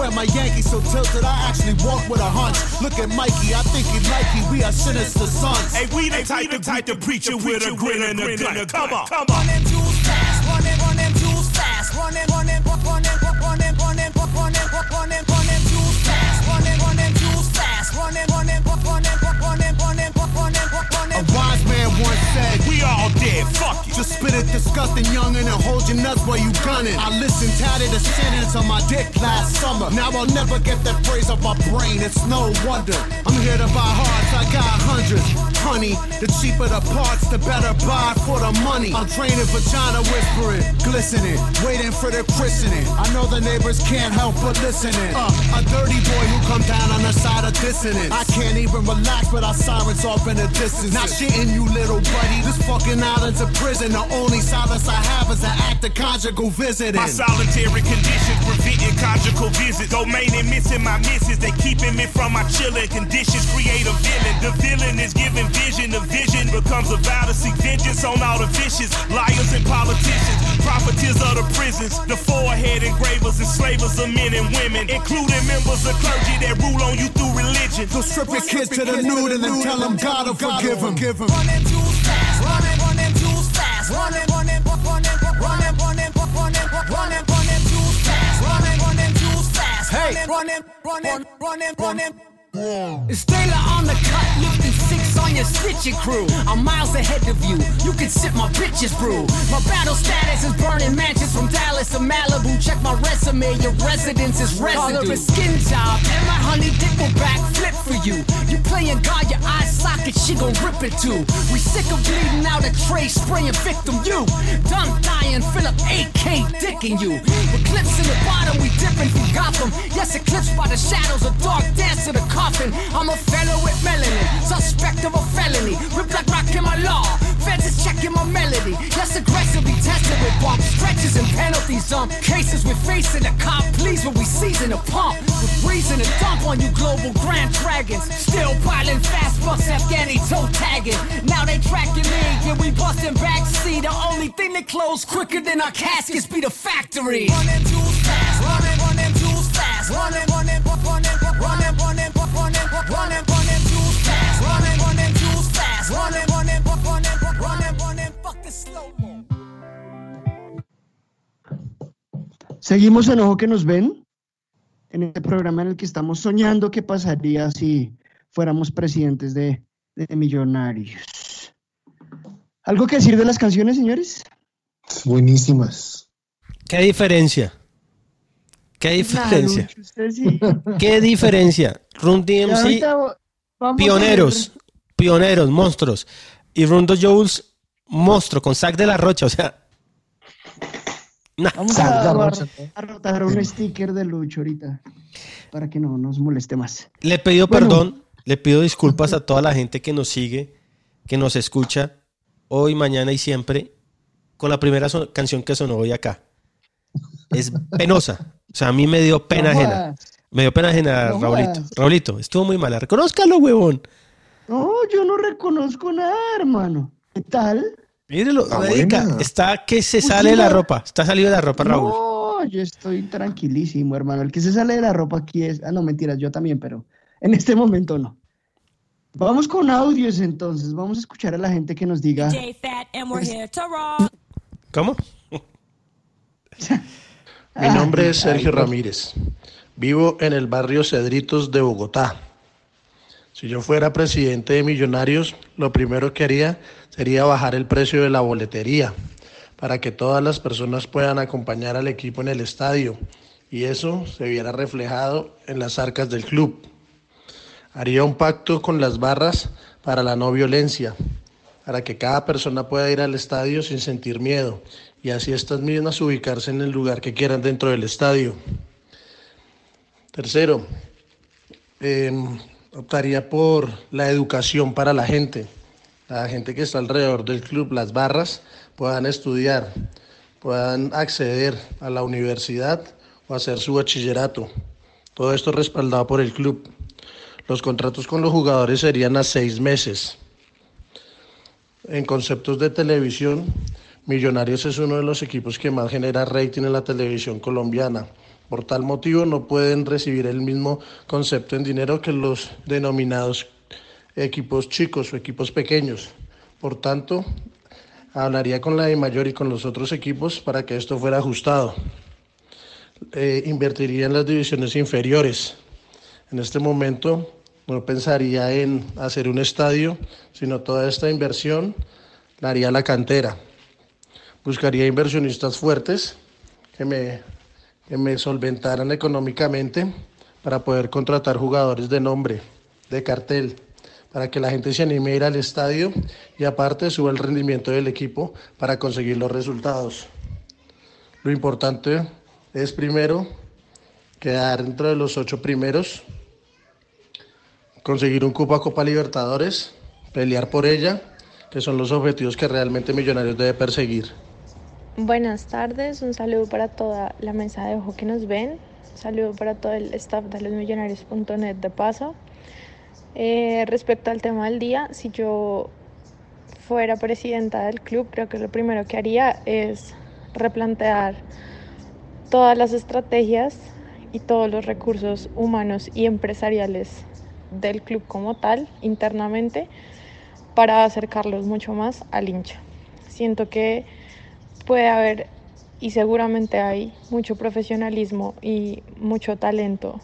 Jump. My Yankees so tilted I actually walk with a hunch. Look at Mikey, I think he like you. We are sinister sons. Hey, we the type, the type to preach it with a grin and a gut. Come on, come Run on. them jewels fast, run them, run them jewels fast, run them, run them, run them, run them, run them, run them, run them, run them jewels fast, run them, run them jewels fast, run them, All dead, fuck. Just spit it disgusting youngin' and hold your nuts while you gunning. I listened tatted a sentence on my dick last summer. Now I'll never get that phrase off my brain. It's no wonder. I'm here to buy hearts. I got hundreds. Honey, the cheaper the parts, the better buy for the money. I'm training vagina whispering, glistening, waiting for the christening. I know the neighbors can't help but listening. Uh, a dirty boy who come down on the side of dissonance. I can't even relax without sirens off in the distance. Not shitting you, little buddy. This fucking island's a prison. The only silence I have is an act of conjugal visiting. My solitary conditions preventing conjugal visits. Domain and missing my misses. They keeping me from my chilling conditions. Create a villain. The villain is giving vision. The vision becomes a vow to seek vengeance on all the vicious liars and politicians. Profiteers of the prisons. The forehead engravers, enslavers of men and women, including members of clergy that rule on you through religion. So strip your kids to the nude and then tell them God will forgive them. Run them jewels fast, run them, run them jewels fast, run them, run them, run them, run them, run them, run them, run them, run them jewels fast, run them, run them jewels fast, run them, run them, run them, run them, run them. It's Taylor on the cut, lifting on your stitching crew. I'm miles ahead of you. You can sip my bitches brew. My battle status is burning mansions from Dallas to Malibu. Check my resume, your residence is residue. Her a skin job, and my honey dick will backflip for you. You playing God, your eye socket, she gon' rip it too. We sick of bleeding out a tray, spraying victim you. Done dying, fill up AK dicking you. Eclipse in the bottom, we dipping from Gotham. Yes, eclipsed by the shadows, a dark dance to the coffin. I'm a fellow with melanin, suspect of a felony. Rip like rock in my law. Feds is checking my melody. Yes, aggressively tested with bomb stretches and penalties. Some cases we're facing a cop, please, when we season a pump. With reason to dump on you global grand dragons. Still piling fast bucks, Afghani toe tagging. Now they tracking me, yeah, we busting backseat. The only thing that close quicker than our caskets be the factory. Run them jewels fast, run them, run them jewels fast, run them, run them, run them, run them, run them, run them, run them, Seguimos en Ojo que nos ven, en este programa en el que estamos soñando qué pasaría si fuéramos presidentes de, de Millonarios. ¿Algo que decir de las canciones, señores? Buenísimas. ¿Qué diferencia? ¿Qué diferencia? Lucho, usted sí. ¿Qué diferencia? Run DMC, pioneros, pioneros, monstruos. Y Rundo Jules, monstruo, con Sac de la Rocha, o sea. nah. Vamos a, a, a rotar un sticker de Lucho ahorita para que no nos moleste más. Le pido Bueno. perdón, le pido disculpas a toda la gente que nos sigue, que nos escucha hoy, mañana y siempre con la primera so- canción que sonó hoy acá. Es penosa. O sea, a mí me dio pena No ajena. Me dio pena ajena, No Raulito. Raulito, estuvo muy mala. Reconózcalo, huevón. No, yo no reconozco nada, hermano. ¿Qué tal? Mírelo, Está Radica, buena. está que se Pues sale de la ropa. Está salido de la ropa, Raúl. No, yo estoy tranquilísimo, hermano. El que se sale de la ropa aquí es. Ah, no, mentiras, yo también, pero en este momento no. Vamos con audios entonces. Vamos a escuchar a la gente que nos diga. J Fat and we're here to rock. ¿Cómo? Mi nombre es Sergio pues. Ramírez. Vivo en el barrio Cedritos de Bogotá. Si yo fuera presidente de Millonarios, lo primero que haría sería bajar el precio de la boletería para que todas las personas puedan acompañar al equipo en el estadio y eso se viera reflejado en las arcas del club. Haría un pacto con las barras para la no violencia, para que cada persona pueda ir al estadio sin sentir miedo y así estas mismas ubicarse en el lugar que quieran dentro del estadio. Tercero, em, optaría por la educación para la gente. La gente que está alrededor del club, las barras, puedan estudiar, puedan acceder a la universidad o hacer su bachillerato. Todo esto respaldado por el club. Los contratos con los jugadores serían a seis meses. en conceptos de televisión, Millonarios es uno de los equipos que más genera rating en la televisión colombiana. Por tal motivo no pueden recibir el mismo concepto en dinero que los denominados equipos chicos o equipos pequeños. Por tanto, hablaría con la de mayor y con los otros equipos para que esto fuera ajustado. Eh, invertiría en las divisiones inferiores. En este momento no pensaría en hacer un estadio, sino toda esta inversión la haría la cantera. Buscaría inversionistas fuertes que me, que me solventaran económicamente para poder contratar jugadores de nombre, de cartel, para que la gente se anime a ir al estadio y aparte suba el rendimiento del equipo para conseguir los resultados. Lo importante es primero quedar dentro de los ocho primeros, conseguir un cupo a Copa Libertadores, pelear por ella, que son los objetivos que realmente Millonarios debe perseguir. Buenas tardes, un saludo para toda la mesa de ojo que nos ven, un saludo para todo el staff de losmillonarios.net de paso. Eh, respecto al tema del día, si yo fuera presidenta del club, creo que lo primero que haría es replantear todas las estrategias y todos los recursos humanos y empresariales del club como tal internamente para acercarlos mucho más al hincha. Siento que puede haber y seguramente hay mucho profesionalismo y mucho talento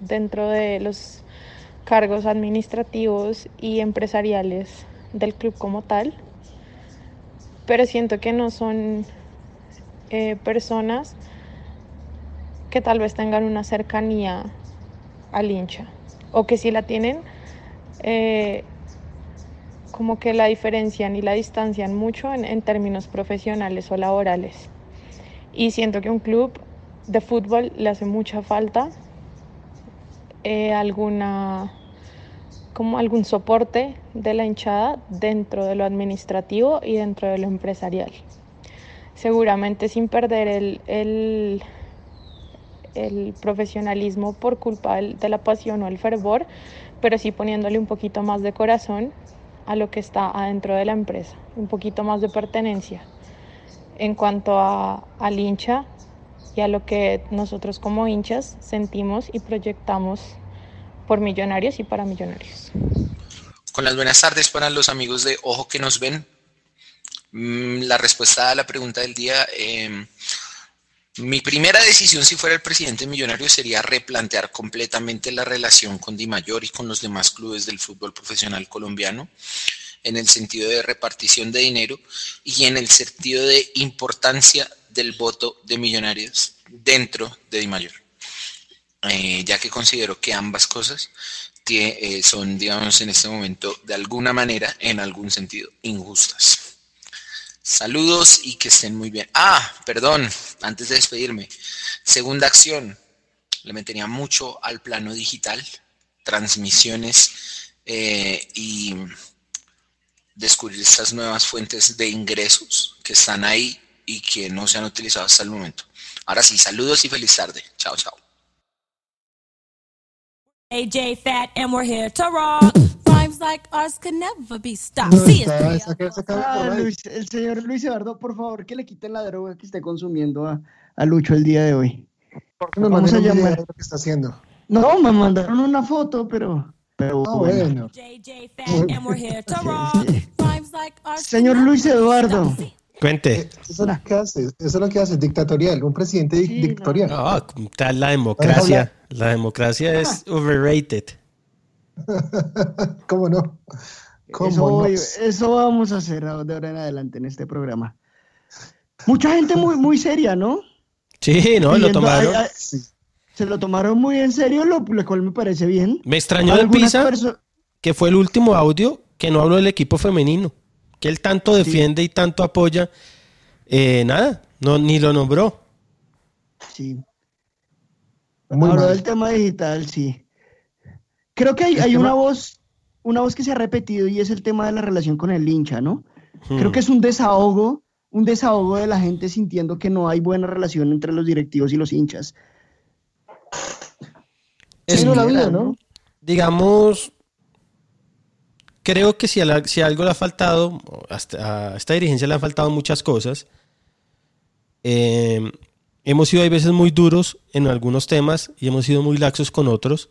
dentro de los cargos administrativos y empresariales del club como tal, pero siento que no son eh, personas que tal vez tengan una cercanía al hincha o que si la tienen, eh, como que la diferencian y la distancian mucho en, términos profesionales o laborales. Y siento que un club de fútbol le hace mucha falta eh, alguna como algún soporte de la hinchada dentro de lo administrativo y dentro de lo empresarial. Seguramente sin perder el, el, el profesionalismo por culpa de la pasión o el fervor, pero sí poniéndole un poquito más de corazón a lo que está adentro de la empresa, un poquito más de pertenencia en cuanto a, al hincha y a lo que nosotros como hinchas sentimos y proyectamos por millonarios y para millonarios. Con las buenas tardes para los amigos de Ojo que nos ven. Mm, la respuesta a la pregunta del día, em, mi primera decisión si fuera el presidente millonario sería replantear completamente la relación con Di Mayor y con los demás clubes del fútbol profesional colombiano en el sentido de repartición de dinero y en el sentido de importancia del voto de millonarios dentro de Di Mayor. Eh, ya que considero que ambas cosas eh, son, digamos, en este momento, de alguna manera, en algún sentido, injustas. Saludos y que estén muy bien. Ah, perdón, antes de despedirme. Segunda acción, le metería mucho al plano digital, transmisiones eh, y descubrir estas nuevas fuentes de ingresos que están ahí y que no se han utilizado hasta el momento. Ahora sí, saludos y feliz tarde. Chao, chao. AJ Fat and we're here to rock. Rhymes like ours can never be stopped. See us. Ah, Luis, el señor Luis Eduardo, por favor, que le quiten la droga que esté consumiendo a, a Lucho el día de hoy. No Vamos a llamar. Lo que está haciendo. No, me mandaron una foto, pero. Pero ah, bueno. Señor Luis Eduardo. Cuente. Eh, eso es lo que hace, eso es lo que hace, dictatorial, un presidente dictatorial. No, tal la democracia. La democracia es overrated. (laughs) ¿Cómo no? ¿Cómo eso, no? eso vamos a hacer de ahora en adelante en este programa. Mucha gente muy, muy seria, ¿no? Sí, no, lo tomaron. Se lo tomaron muy en serio, lo, cual me parece bien. Me extrañó de Pisa que fue el último audio que no habló del equipo femenino que él tanto defiende y tanto apoya, eh, nada, no, ni lo nombró. Sí. Habló del tema digital, sí. Creo que hay, una voz, una voz que se ha repetido y es el tema de la relación con el hincha, ¿no? Creo hmm. que es un desahogo, un desahogo de la gente sintiendo que no hay buena relación entre los directivos y los hinchas. Es la vida, ¿no? Digamos, creo que si, a la- si algo le ha faltado, hasta- a esta dirigencia le han faltado muchas cosas. Eh, hemos sido a veces muy duros en algunos temas y hemos sido muy laxos con otros.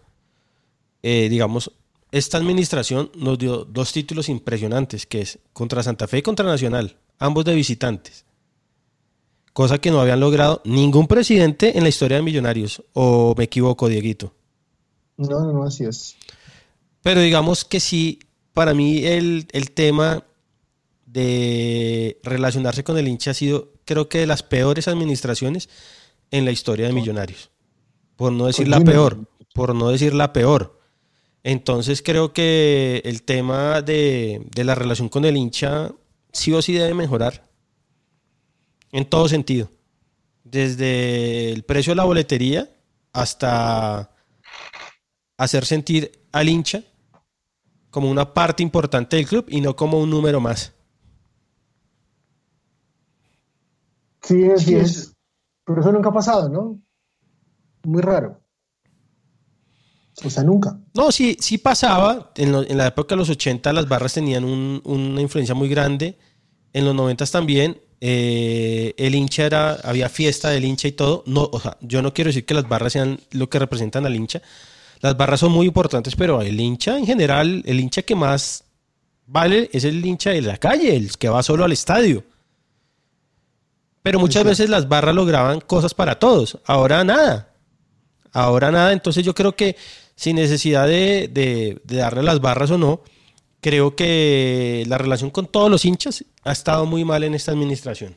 Eh, digamos, esta administración nos dio dos títulos impresionantes, que es contra Santa Fe y contra Nacional, ambos de visitantes. Cosa que no habían logrado ningún presidente en la historia de Millonarios. ¿O me equivoco, Dieguito? No, no, no, así es. Pero digamos que sí, para mí el, el tema de relacionarse con el hincha ha sido, creo que de las peores administraciones en la historia de Millonarios. Por no decir la peor, por no decir la peor. Entonces creo que el tema de, de la relación con el hincha sí o sí debe mejorar. En todo sentido. Desde el precio de la boletería hasta hacer sentir al hincha como una parte importante del club y no como un número más. Sí, así Sí, es. es. Pero eso nunca ha pasado, ¿no? Muy raro. O sea, nunca. No, sí, sí pasaba. En, lo- en la época de los 80 las barras tenían un- una influencia muy grande. En los 90 también. eh, el hincha era, había fiesta del hincha y todo. No, o sea, yo no quiero decir que las barras sean lo que representan al hincha. Las barras son muy importantes, pero el hincha en general, el hincha que más vale es el hincha de la calle, el que va solo al estadio. Pero muchas veces las barras lograban cosas para todos. Ahora nada. Ahora nada. Entonces yo creo que sin necesidad de, de- de darle las barras o no, creo que la relación con todos los hinchas ha estado muy mal en esta administración.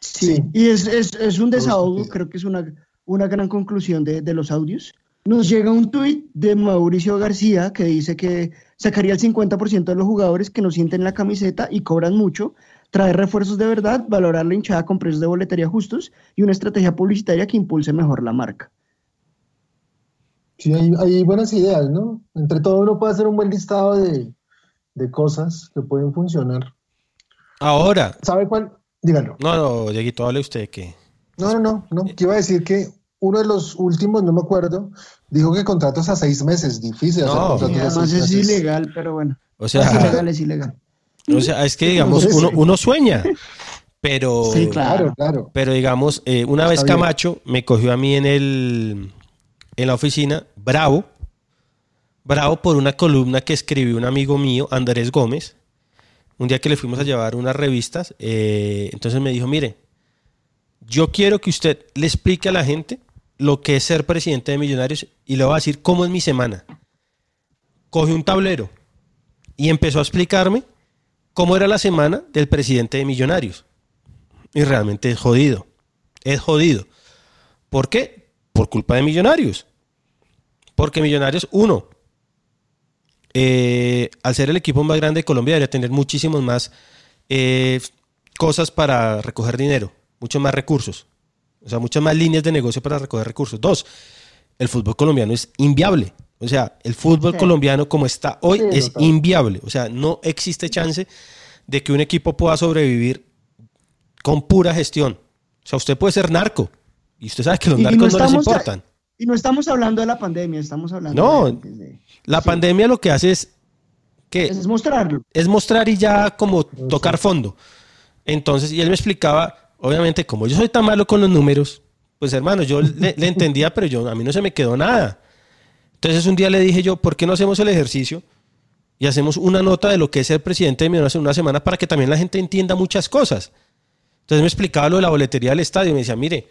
Sí, y es, es- es un desahogo, creo que es una, una gran conclusión de, de los audios. Nos llega un tuit de Mauricio García que dice que sacaría el 50% de los jugadores que no sienten la camiseta y cobran mucho, traer refuerzos de verdad, valorar la hinchada con precios de boletería justos y una estrategia publicitaria que impulse mejor la marca. Sí, hay, hay buenas ideas, ¿no? Entre todo uno puede hacer un buen listado de, de cosas que pueden funcionar. Ahora. ¿Sabe cuál? Dígalo. No, no, Dieguito, hable usted que. No, no, no, no. Te iba a decir que uno de los últimos, no me acuerdo, dijo que contratos a seis meses, difícil hacer No. contratos Y a además seis es meses. ilegal, pero bueno. O sea- es ilegal, es ilegal. O sea, es que digamos, uno, uno sueña, pero. Sí, claro. claro. Pero digamos, eh, una vez bien. Camacho me cogió a mí en el en la oficina, bravo, bravo por una columna que escribió un amigo mío, Andrés Gómez, un día que le fuimos a llevar unas revistas, eh, entonces me dijo, mire, yo quiero que usted le explique a la gente lo que es ser presidente de Millonarios y le voy a decir cómo es mi semana. Cogió un tablero y empezó a explicarme cómo era la semana del presidente de Millonarios. Y realmente es jodido. Es jodido. ¿Por qué? Por culpa de Millonarios. Porque Millonarios, uno, eh, al ser el equipo más grande de Colombia, debería tener muchísimos más eh, cosas para recoger dinero, muchos más recursos. O sea, muchas más líneas de negocio para recoger recursos. Dos, el fútbol colombiano es inviable. O sea, el fútbol Sí. colombiano como está hoy Sí, es inviable. O sea, no existe chance de que un equipo pueda sobrevivir con pura gestión. O sea, usted puede ser narco y usted sabe que los Y- narcos no no, les importan. Y no estamos hablando de la pandemia, estamos hablando No, de- de- la pandemia lo que hace es que es mostrarlo. es mostrar y ya como tocar fondo. Entonces, y él me explicaba, obviamente, como yo soy tan malo con los números, pues hermano, yo le, le entendía, pero yo a mí no se me quedó nada. Entonces un día le dije yo, ¿por qué no hacemos el ejercicio y hacemos una nota de lo que es ser presidente de Millonarios en una semana para que también la gente entienda muchas cosas? Entonces me explicaba lo de la boletería del estadio y me decía, mire,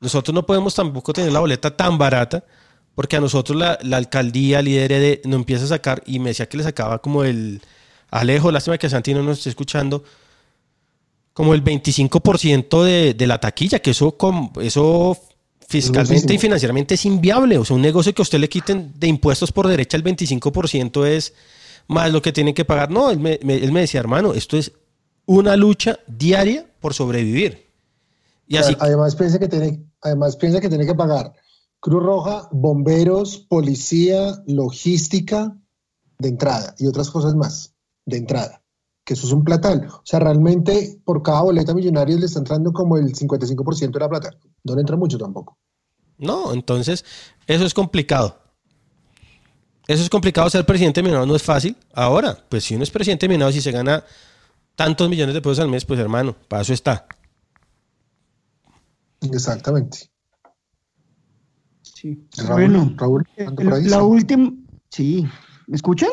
nosotros no podemos tampoco tener la boleta tan barata porque a nosotros la, alcaldía, el IDRD, nos empieza a sacar y me decía que le sacaba como el Alejo, lástima que Santi no nos esté escuchando, como el 25% de, de la taquilla, que eso, eso fiscalmente y financieramente es inviable. O sea, un negocio que a usted le quiten de impuestos por derecha el 25% es más lo que tienen que pagar. No, él me, me- él me decía, hermano, esto es una lucha diaria por sobrevivir. Y así, Además piensa que tiene, además piensa que tiene que pagar Cruz Roja, bomberos, policía, logística de entrada y otras cosas más de entrada. Que eso es un platal. O sea, realmente por cada boleta millonarios le está entrando como el 55% de la plata. No le entra mucho tampoco. No, entonces eso es complicado. Eso es complicado, ser presidente de Millonarios no es fácil. Ahora, pues si uno es presidente de Millonarios y se gana tantos millones de pesos al mes, pues hermano, para eso está. Exactamente. Sí. Raúl, bueno, Raúl, la sí. última. Sí. ¿Me escuchan?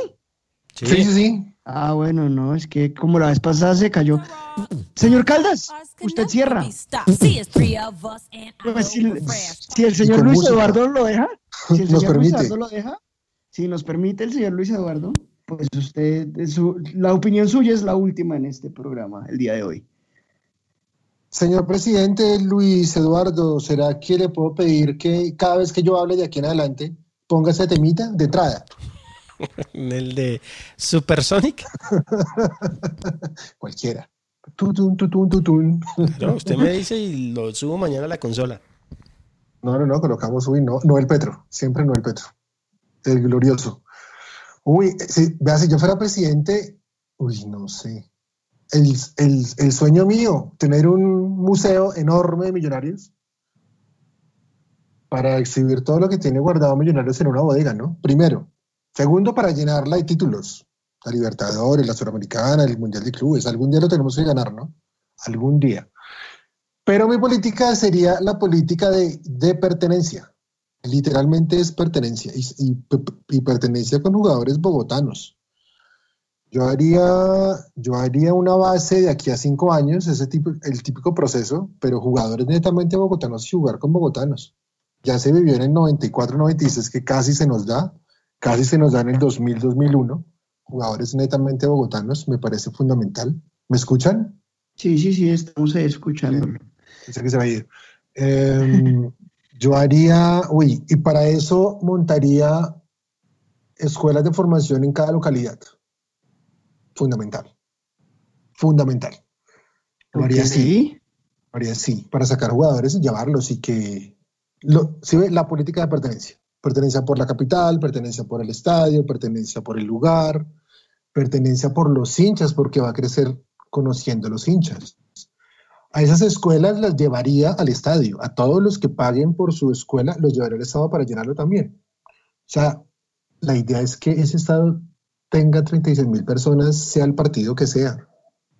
Sí, sí, sí. Ah, bueno, no, es que como la vez pasada se cayó. Señor Caldas, usted cierra. Pues si, si el señor Luis música. Eduardo lo deja, si el Nos señor Luis permite. Eduardo lo deja, si nos permite el señor Luis Eduardo, pues usted, su- la opinión suya es la última en este programa el día de hoy. Señor presidente Luis Eduardo, ¿será que le puedo pedir que cada vez que yo hable de aquí en adelante ponga ese temita de entrada? (laughs) En el de Supersonic. (laughs) Cualquiera. Tutun, tutun, tutun. No, usted me dice y lo subo mañana a la consola. No, no, no, colocamos, uy, no, no el Petro, siempre no el Petro, el glorioso. Uy, si, vea, si yo fuera presidente, uy, no sé. El, el- el sueño mío, tener un museo enorme de millonarios para exhibir todo lo que tiene guardado millonarios en una bodega, ¿no? Primero. Segundo, para llenarla de títulos. La Libertadores, la Suramericana, el Mundial de Clubes. Algún día lo tenemos que ganar, ¿no? Algún día. Pero mi política sería la política de, de pertenencia. Literalmente es pertenencia y, pertenencia con jugadores bogotanos. Yo haría, yo haría una base de aquí a cinco años, ese tipo, el típico proceso, pero jugadores netamente bogotanos y jugar con bogotanos. Ya se vivió en el 94, 96, que casi se nos da, casi se nos da en el 2000, 2001. Jugadores netamente bogotanos, me parece fundamental. ¿Me escuchan? Sí, sí, sí, estamos ahí escuchándolo. Pensé que se había ido. Em, (laughs) yo haría, uy, y para eso montaría escuelas de formación en cada localidad. Fundamental. Fundamental. Lo haría así. Lo haría así, para sacar jugadores y llevarlos y que... Lo, ¿sí ve? La política de pertenencia. Pertenencia por la capital, pertenencia por el estadio, pertenencia por el lugar, pertenencia por los hinchas, porque va a crecer conociendo los hinchas. A esas escuelas las llevaría al estadio. A todos los que paguen por su escuela los llevaría al estado para llenarlo también. O sea, la idea es que ese estado tenga 36 mil personas, sea el partido que sea.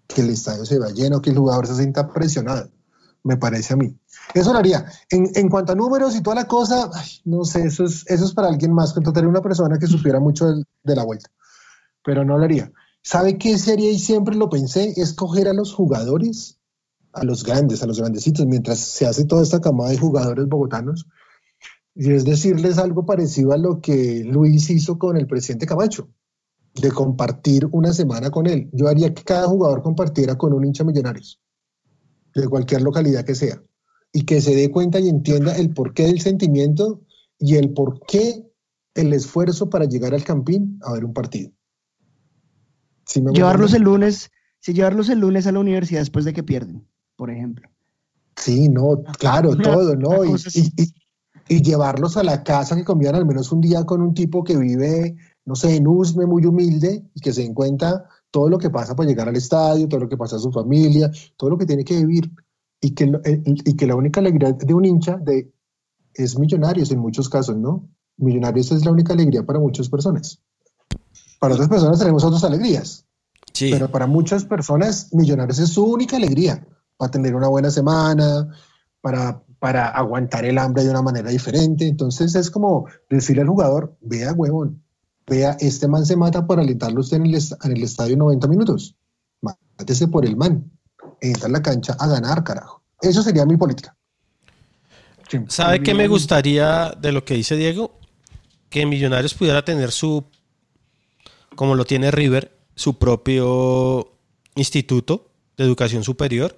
Que el estadio se vea lleno, que el jugador se sienta presionado. Me parece a mí. Eso lo haría. En, cuanto a números y toda la cosa, no sé, eso es, para alguien más. Contrataría una persona que supiera mucho de la vuelta. Pero no lo haría. ¿Sabe qué sería? Y siempre lo pensé, escoger a los jugadores a los grandes, a los grandecitos, mientras se hace toda esta camada de jugadores bogotanos. Y es decirles algo parecido a lo que Luis hizo con el presidente Camacho, de compartir una semana con él. Yo haría que cada jugador compartiera con un hincha millonarios, de cualquier localidad que sea, y que se dé cuenta y entienda el porqué del sentimiento y el porqué el esfuerzo para llegar al campín a ver un partido. ¿Sí me hago Llevarlos el lunes, sí, llevarlos el lunes a la universidad después de que pierden, por ejemplo. Sí, no, claro, Una- todo, ¿no? Y, cosa y- y- y llevarlos a la casa que convivan al menos un día con un tipo que vive, no sé, en Usme, muy humilde, y que se den cuenta todo lo que pasa para llegar al estadio, todo lo que pasa a su familia, todo lo que tiene que vivir. Y que, eh, y que la única alegría de un hincha de, es millonarios en muchos casos, ¿no? Millonarios es la única alegría para muchas personas. Para otras personas tenemos otras alegrías. Sí. Pero para muchas personas, Millonarios es su única alegría. Para tener una buena semana, para, para aguantar el hambre de una manera diferente. Entonces es como decirle al jugador, vea, huevón, vea, este man se mata por alentarlo usted en el, en el estadio 90 minutos. Mátese por el man. Entra a la cancha a ganar, carajo. Eso sería mi política. ¿Sabe qué me gustaría de lo que dice Diego? Que Millonarios pudiera tener su, como lo tiene River, su propio instituto de educación superior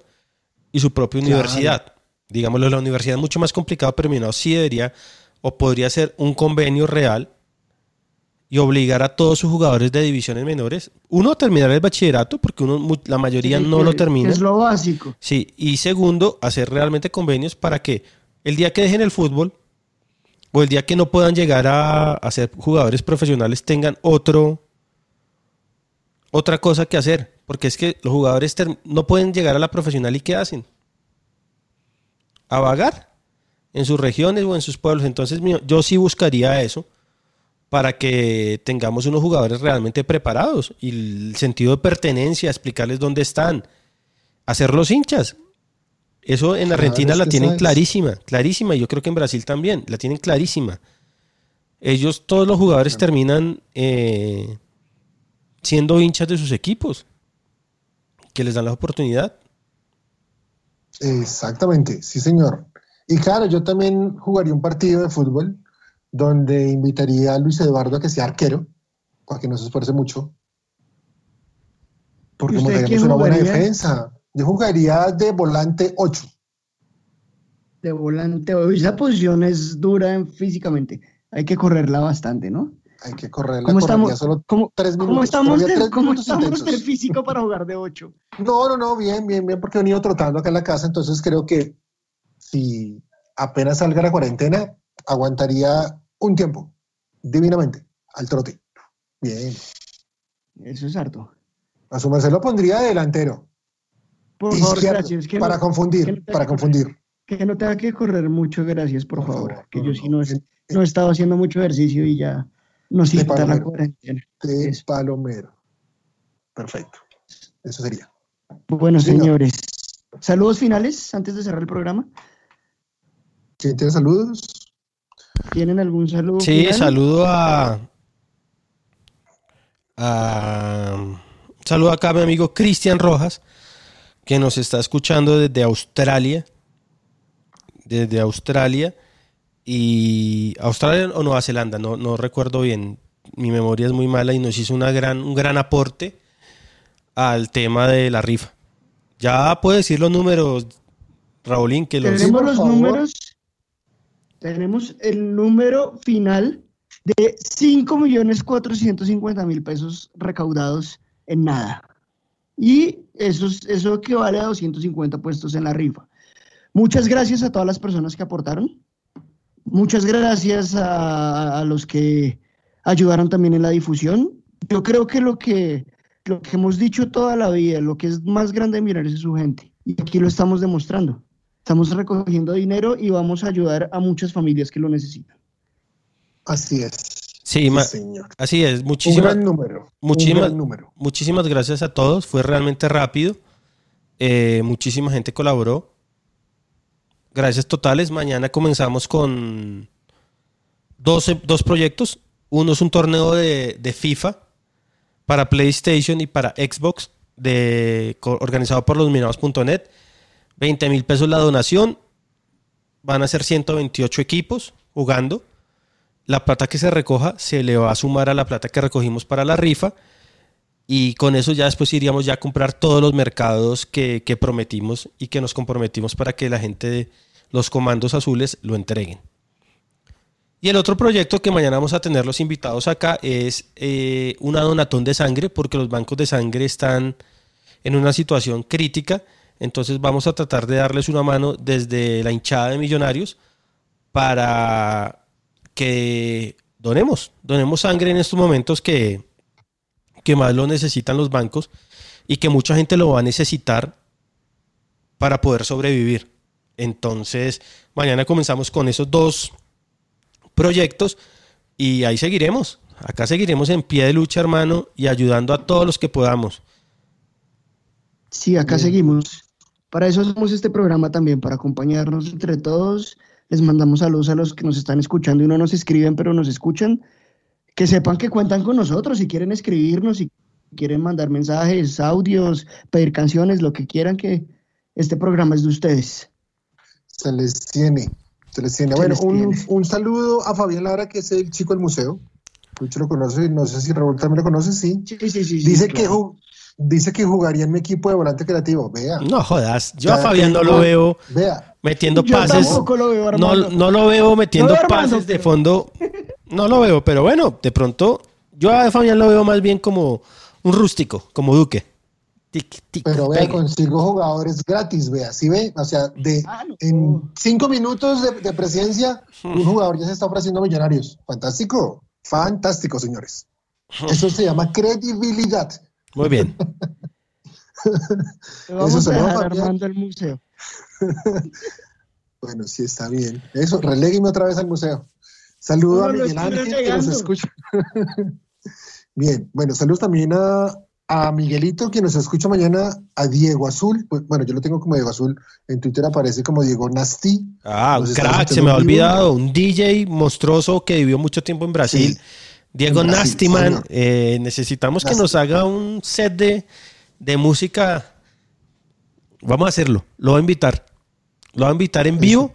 y su propia Claro. universidad. Digámoslo, la universidad es mucho más complicado, pero Millonarios sí debería o podría ser un convenio real y obligar a todos sus jugadores de divisiones menores, uno, a terminar el bachillerato, porque uno, la mayoría Sí, no lo termina. Es lo básico. Sí, y segundo, hacer realmente convenios para que el día que dejen el fútbol o el día que no puedan llegar a, a ser jugadores profesionales tengan otro otra cosa que hacer, porque es que los jugadores no pueden llegar a la profesional y ¿qué hacen? A vagar en sus regiones o en sus pueblos. Entonces yo sí buscaría eso para que tengamos unos jugadores realmente preparados y el sentido de pertenencia, explicarles dónde están, hacerlos hinchas. Eso en Argentina la tienen sabes. clarísima, clarísima, y yo creo que en Brasil también, la tienen clarísima. Ellos, todos los jugadores terminan eh, siendo hinchas de sus equipos, que les dan la oportunidad. Exactamente, sí, señor. Y claro, yo también jugaría un partido de fútbol donde invitaría a Luis Eduardo a que sea arquero, para que no se esfuerce mucho. Porque ¿Y usted montaríamos una buena defensa. Yo jugaría de volante 8. De volante. Esa posición es dura en- físicamente. Hay que correrla bastante, ¿no? Hay que correrla, ¿Cómo correría estamos, solo cómo, tres cómo minutos, estamos, de, cómo estamos de físico para jugar de 8? No, no, no, bien, bien, bien, porque he venido trotando acá en la casa, entonces creo que si apenas salga la cuarentena, aguantaría un tiempo, divinamente, al trote. Bien. Eso es harto. A su merced lo pondría de delantero. Por favor, gracias. Que para no- confundir, que no tenga para confundir. correr- Que no tenga que correr mucho, gracias, por, favor. Que yo sí no, he- no he estado haciendo mucho ejercicio y ya nos quita la palomero. cuarentena. De palomero. Perfecto. Eso sería. Bueno, Señor. señores. Saludos finales antes de cerrar el programa. ¿Quién tiene saludos? ¿Tienen algún saludo? Sí, final? saludo a, a- saludo acá a mi amigo Cristian Rojas, que nos está escuchando desde Australia. Desde Australia. Y Australia o Nueva Zelanda, no, no recuerdo bien. Mi memoria es muy mala y nos hizo una gran, un gran aporte al tema de la rifa. Ya puedo decir los números, Raulín, que los... Tenemos los números. Tenemos el número final de 5.450.000 pesos recaudados en nada. Y eso, es- eso equivale a 250 puestos en la rifa. Muchas gracias a todas las personas que aportaron. Muchas gracias a, a los que ayudaron también en la difusión. Yo creo que lo que lo que hemos dicho toda la vida, lo que es más grande de Mirar es su gente. Y aquí lo estamos demostrando. Estamos recogiendo dinero y vamos a ayudar a muchas familias que lo necesitan. Así es. Sí, señor. así es. Muchísimas, gran número, un Muchísimas, gran número. muchísimas gracias a todos. Fue realmente rápido. Eh, muchísima gente colaboró. Gracias totales. Mañana comenzamos con 12 dos proyectos. Uno es un torneo de, de FIFA para PlayStation y para Xbox, organizado por losminados.net. 20 mil pesos la donación. Van a ser 128 equipos jugando. La plata que se recoja se le va a sumar a la plata que recogimos para la rifa. Y con eso ya después iríamos ya a comprar todos los mercados que, que prometimos y que nos comprometimos para que la gente de los comandos azules lo entreguen. Y el otro proyecto que mañana vamos a tener los invitados acá es eh, una donatón de sangre, porque los bancos de sangre están en una situación crítica. Entonces vamos a tratar de darles una mano desde la hinchada de millonarios para que donemos, donemos sangre en estos momentos que, que más lo necesitan los bancos y que mucha gente lo va a necesitar para poder sobrevivir. Entonces, mañana comenzamos con esos dos proyectos y ahí seguiremos. Acá seguiremos en pie de lucha, hermano, y ayudando a todos los que podamos. Sí, acá seguimos. Para eso hacemos este programa también, para acompañarnos entre todos. Les mandamos saludos a los que nos están escuchando y no nos escriben, pero nos escuchan. Que sepan que cuentan con nosotros si quieren escribirnos, si quieren mandar mensajes, audios, pedir canciones, lo que quieran, que este programa es de ustedes. Se les tiene. Se les tiene. Se bueno, les un, tiene. un saludo a Fabián Lara, que es el chico del museo. Mucho lo conoce, no sé si Raúl también lo conoce, sí. Sí, sí, sí. sí, dice, que claro. dice que jugaría en mi equipo de volante creativo. Vea. No jodas, yo a Fabián no lo veo Vea. metiendo Yo pases. tampoco lo veo, No, no lo veo metiendo No, pases de fondo. No lo veo, pero bueno, de pronto yo a Fabián lo veo más bien como un rústico, como Duque. Tic, tic, Pero vea, pegue. consigo jugadores gratis, vea. ¿Sí ve? O sea, de, en cinco minutos de, de presencia, un jugador ya se está ofreciendo a millonarios. Fantástico. Fantástico, señores. Eso se llama credibilidad. Muy bien. Vamos Eso se llama dejar armando el museo. (laughs) Bueno, sí está bien. Eso, relégueme otra vez al museo. Saludo a Miguel Ángel que nos escucha. (laughs) Bien, bueno, saludos también a, a Miguelito que nos escucha mañana, a Diego Azul, pues, bueno, yo lo tengo como Diego Azul, en Twitter aparece como Diego Nasty. Ah, un crack, se me ha olvidado. Un DJ monstruoso que vivió mucho tiempo en Brasil. Sí, Diego en Brasil, Nastiman. eh, necesitamos que nos haga un set de, de música. Vamos a hacerlo. Lo voy a invitar. Lo voy a invitar en vivo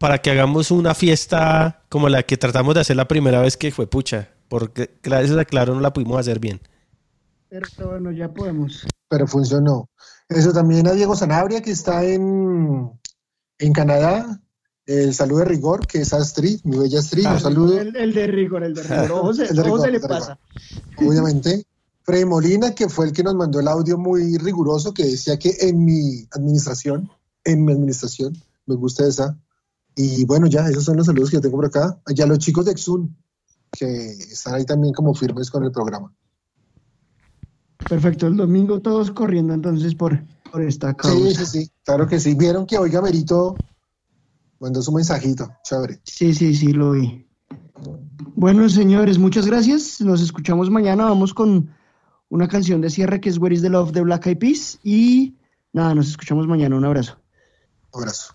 para que hagamos una fiesta como la que tratamos de hacer la primera vez que fue pucha. Porque gracias a Claro no la pudimos hacer bien. Pero bueno, ya podemos. pero funcionó. Eso también a Diego Sanabria, que está en, en Canadá. El saludo de rigor, que es Astrid, mi bella Astrid. Un saludo, El, el de rigor, el de rigor. (laughs) Ojo se, El de ojo rigor, se le pasa. obviamente. Freddy Molina, que fue el que nos mandó el audio muy riguroso, que decía que en mi administración, en mi administración, me gusta esa. Y bueno, ya, esos son los saludos que yo tengo por acá. Ya los chicos de Exun, que están ahí también como firmes con el programa. Perfecto, el domingo todos corriendo entonces por, por esta causa. Sí, sí, sí, claro que sí. Vieron que Oiga Merito mandó su mensajito, chévere. Sí, sí, sí, lo vi. Bueno, señores, muchas gracias. Nos escuchamos mañana. Vamos con una canción de cierre que es Where is the Love de Black Eyed Peas. Y nada, nos escuchamos mañana. Un abrazo. Un abrazo.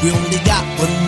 We only got one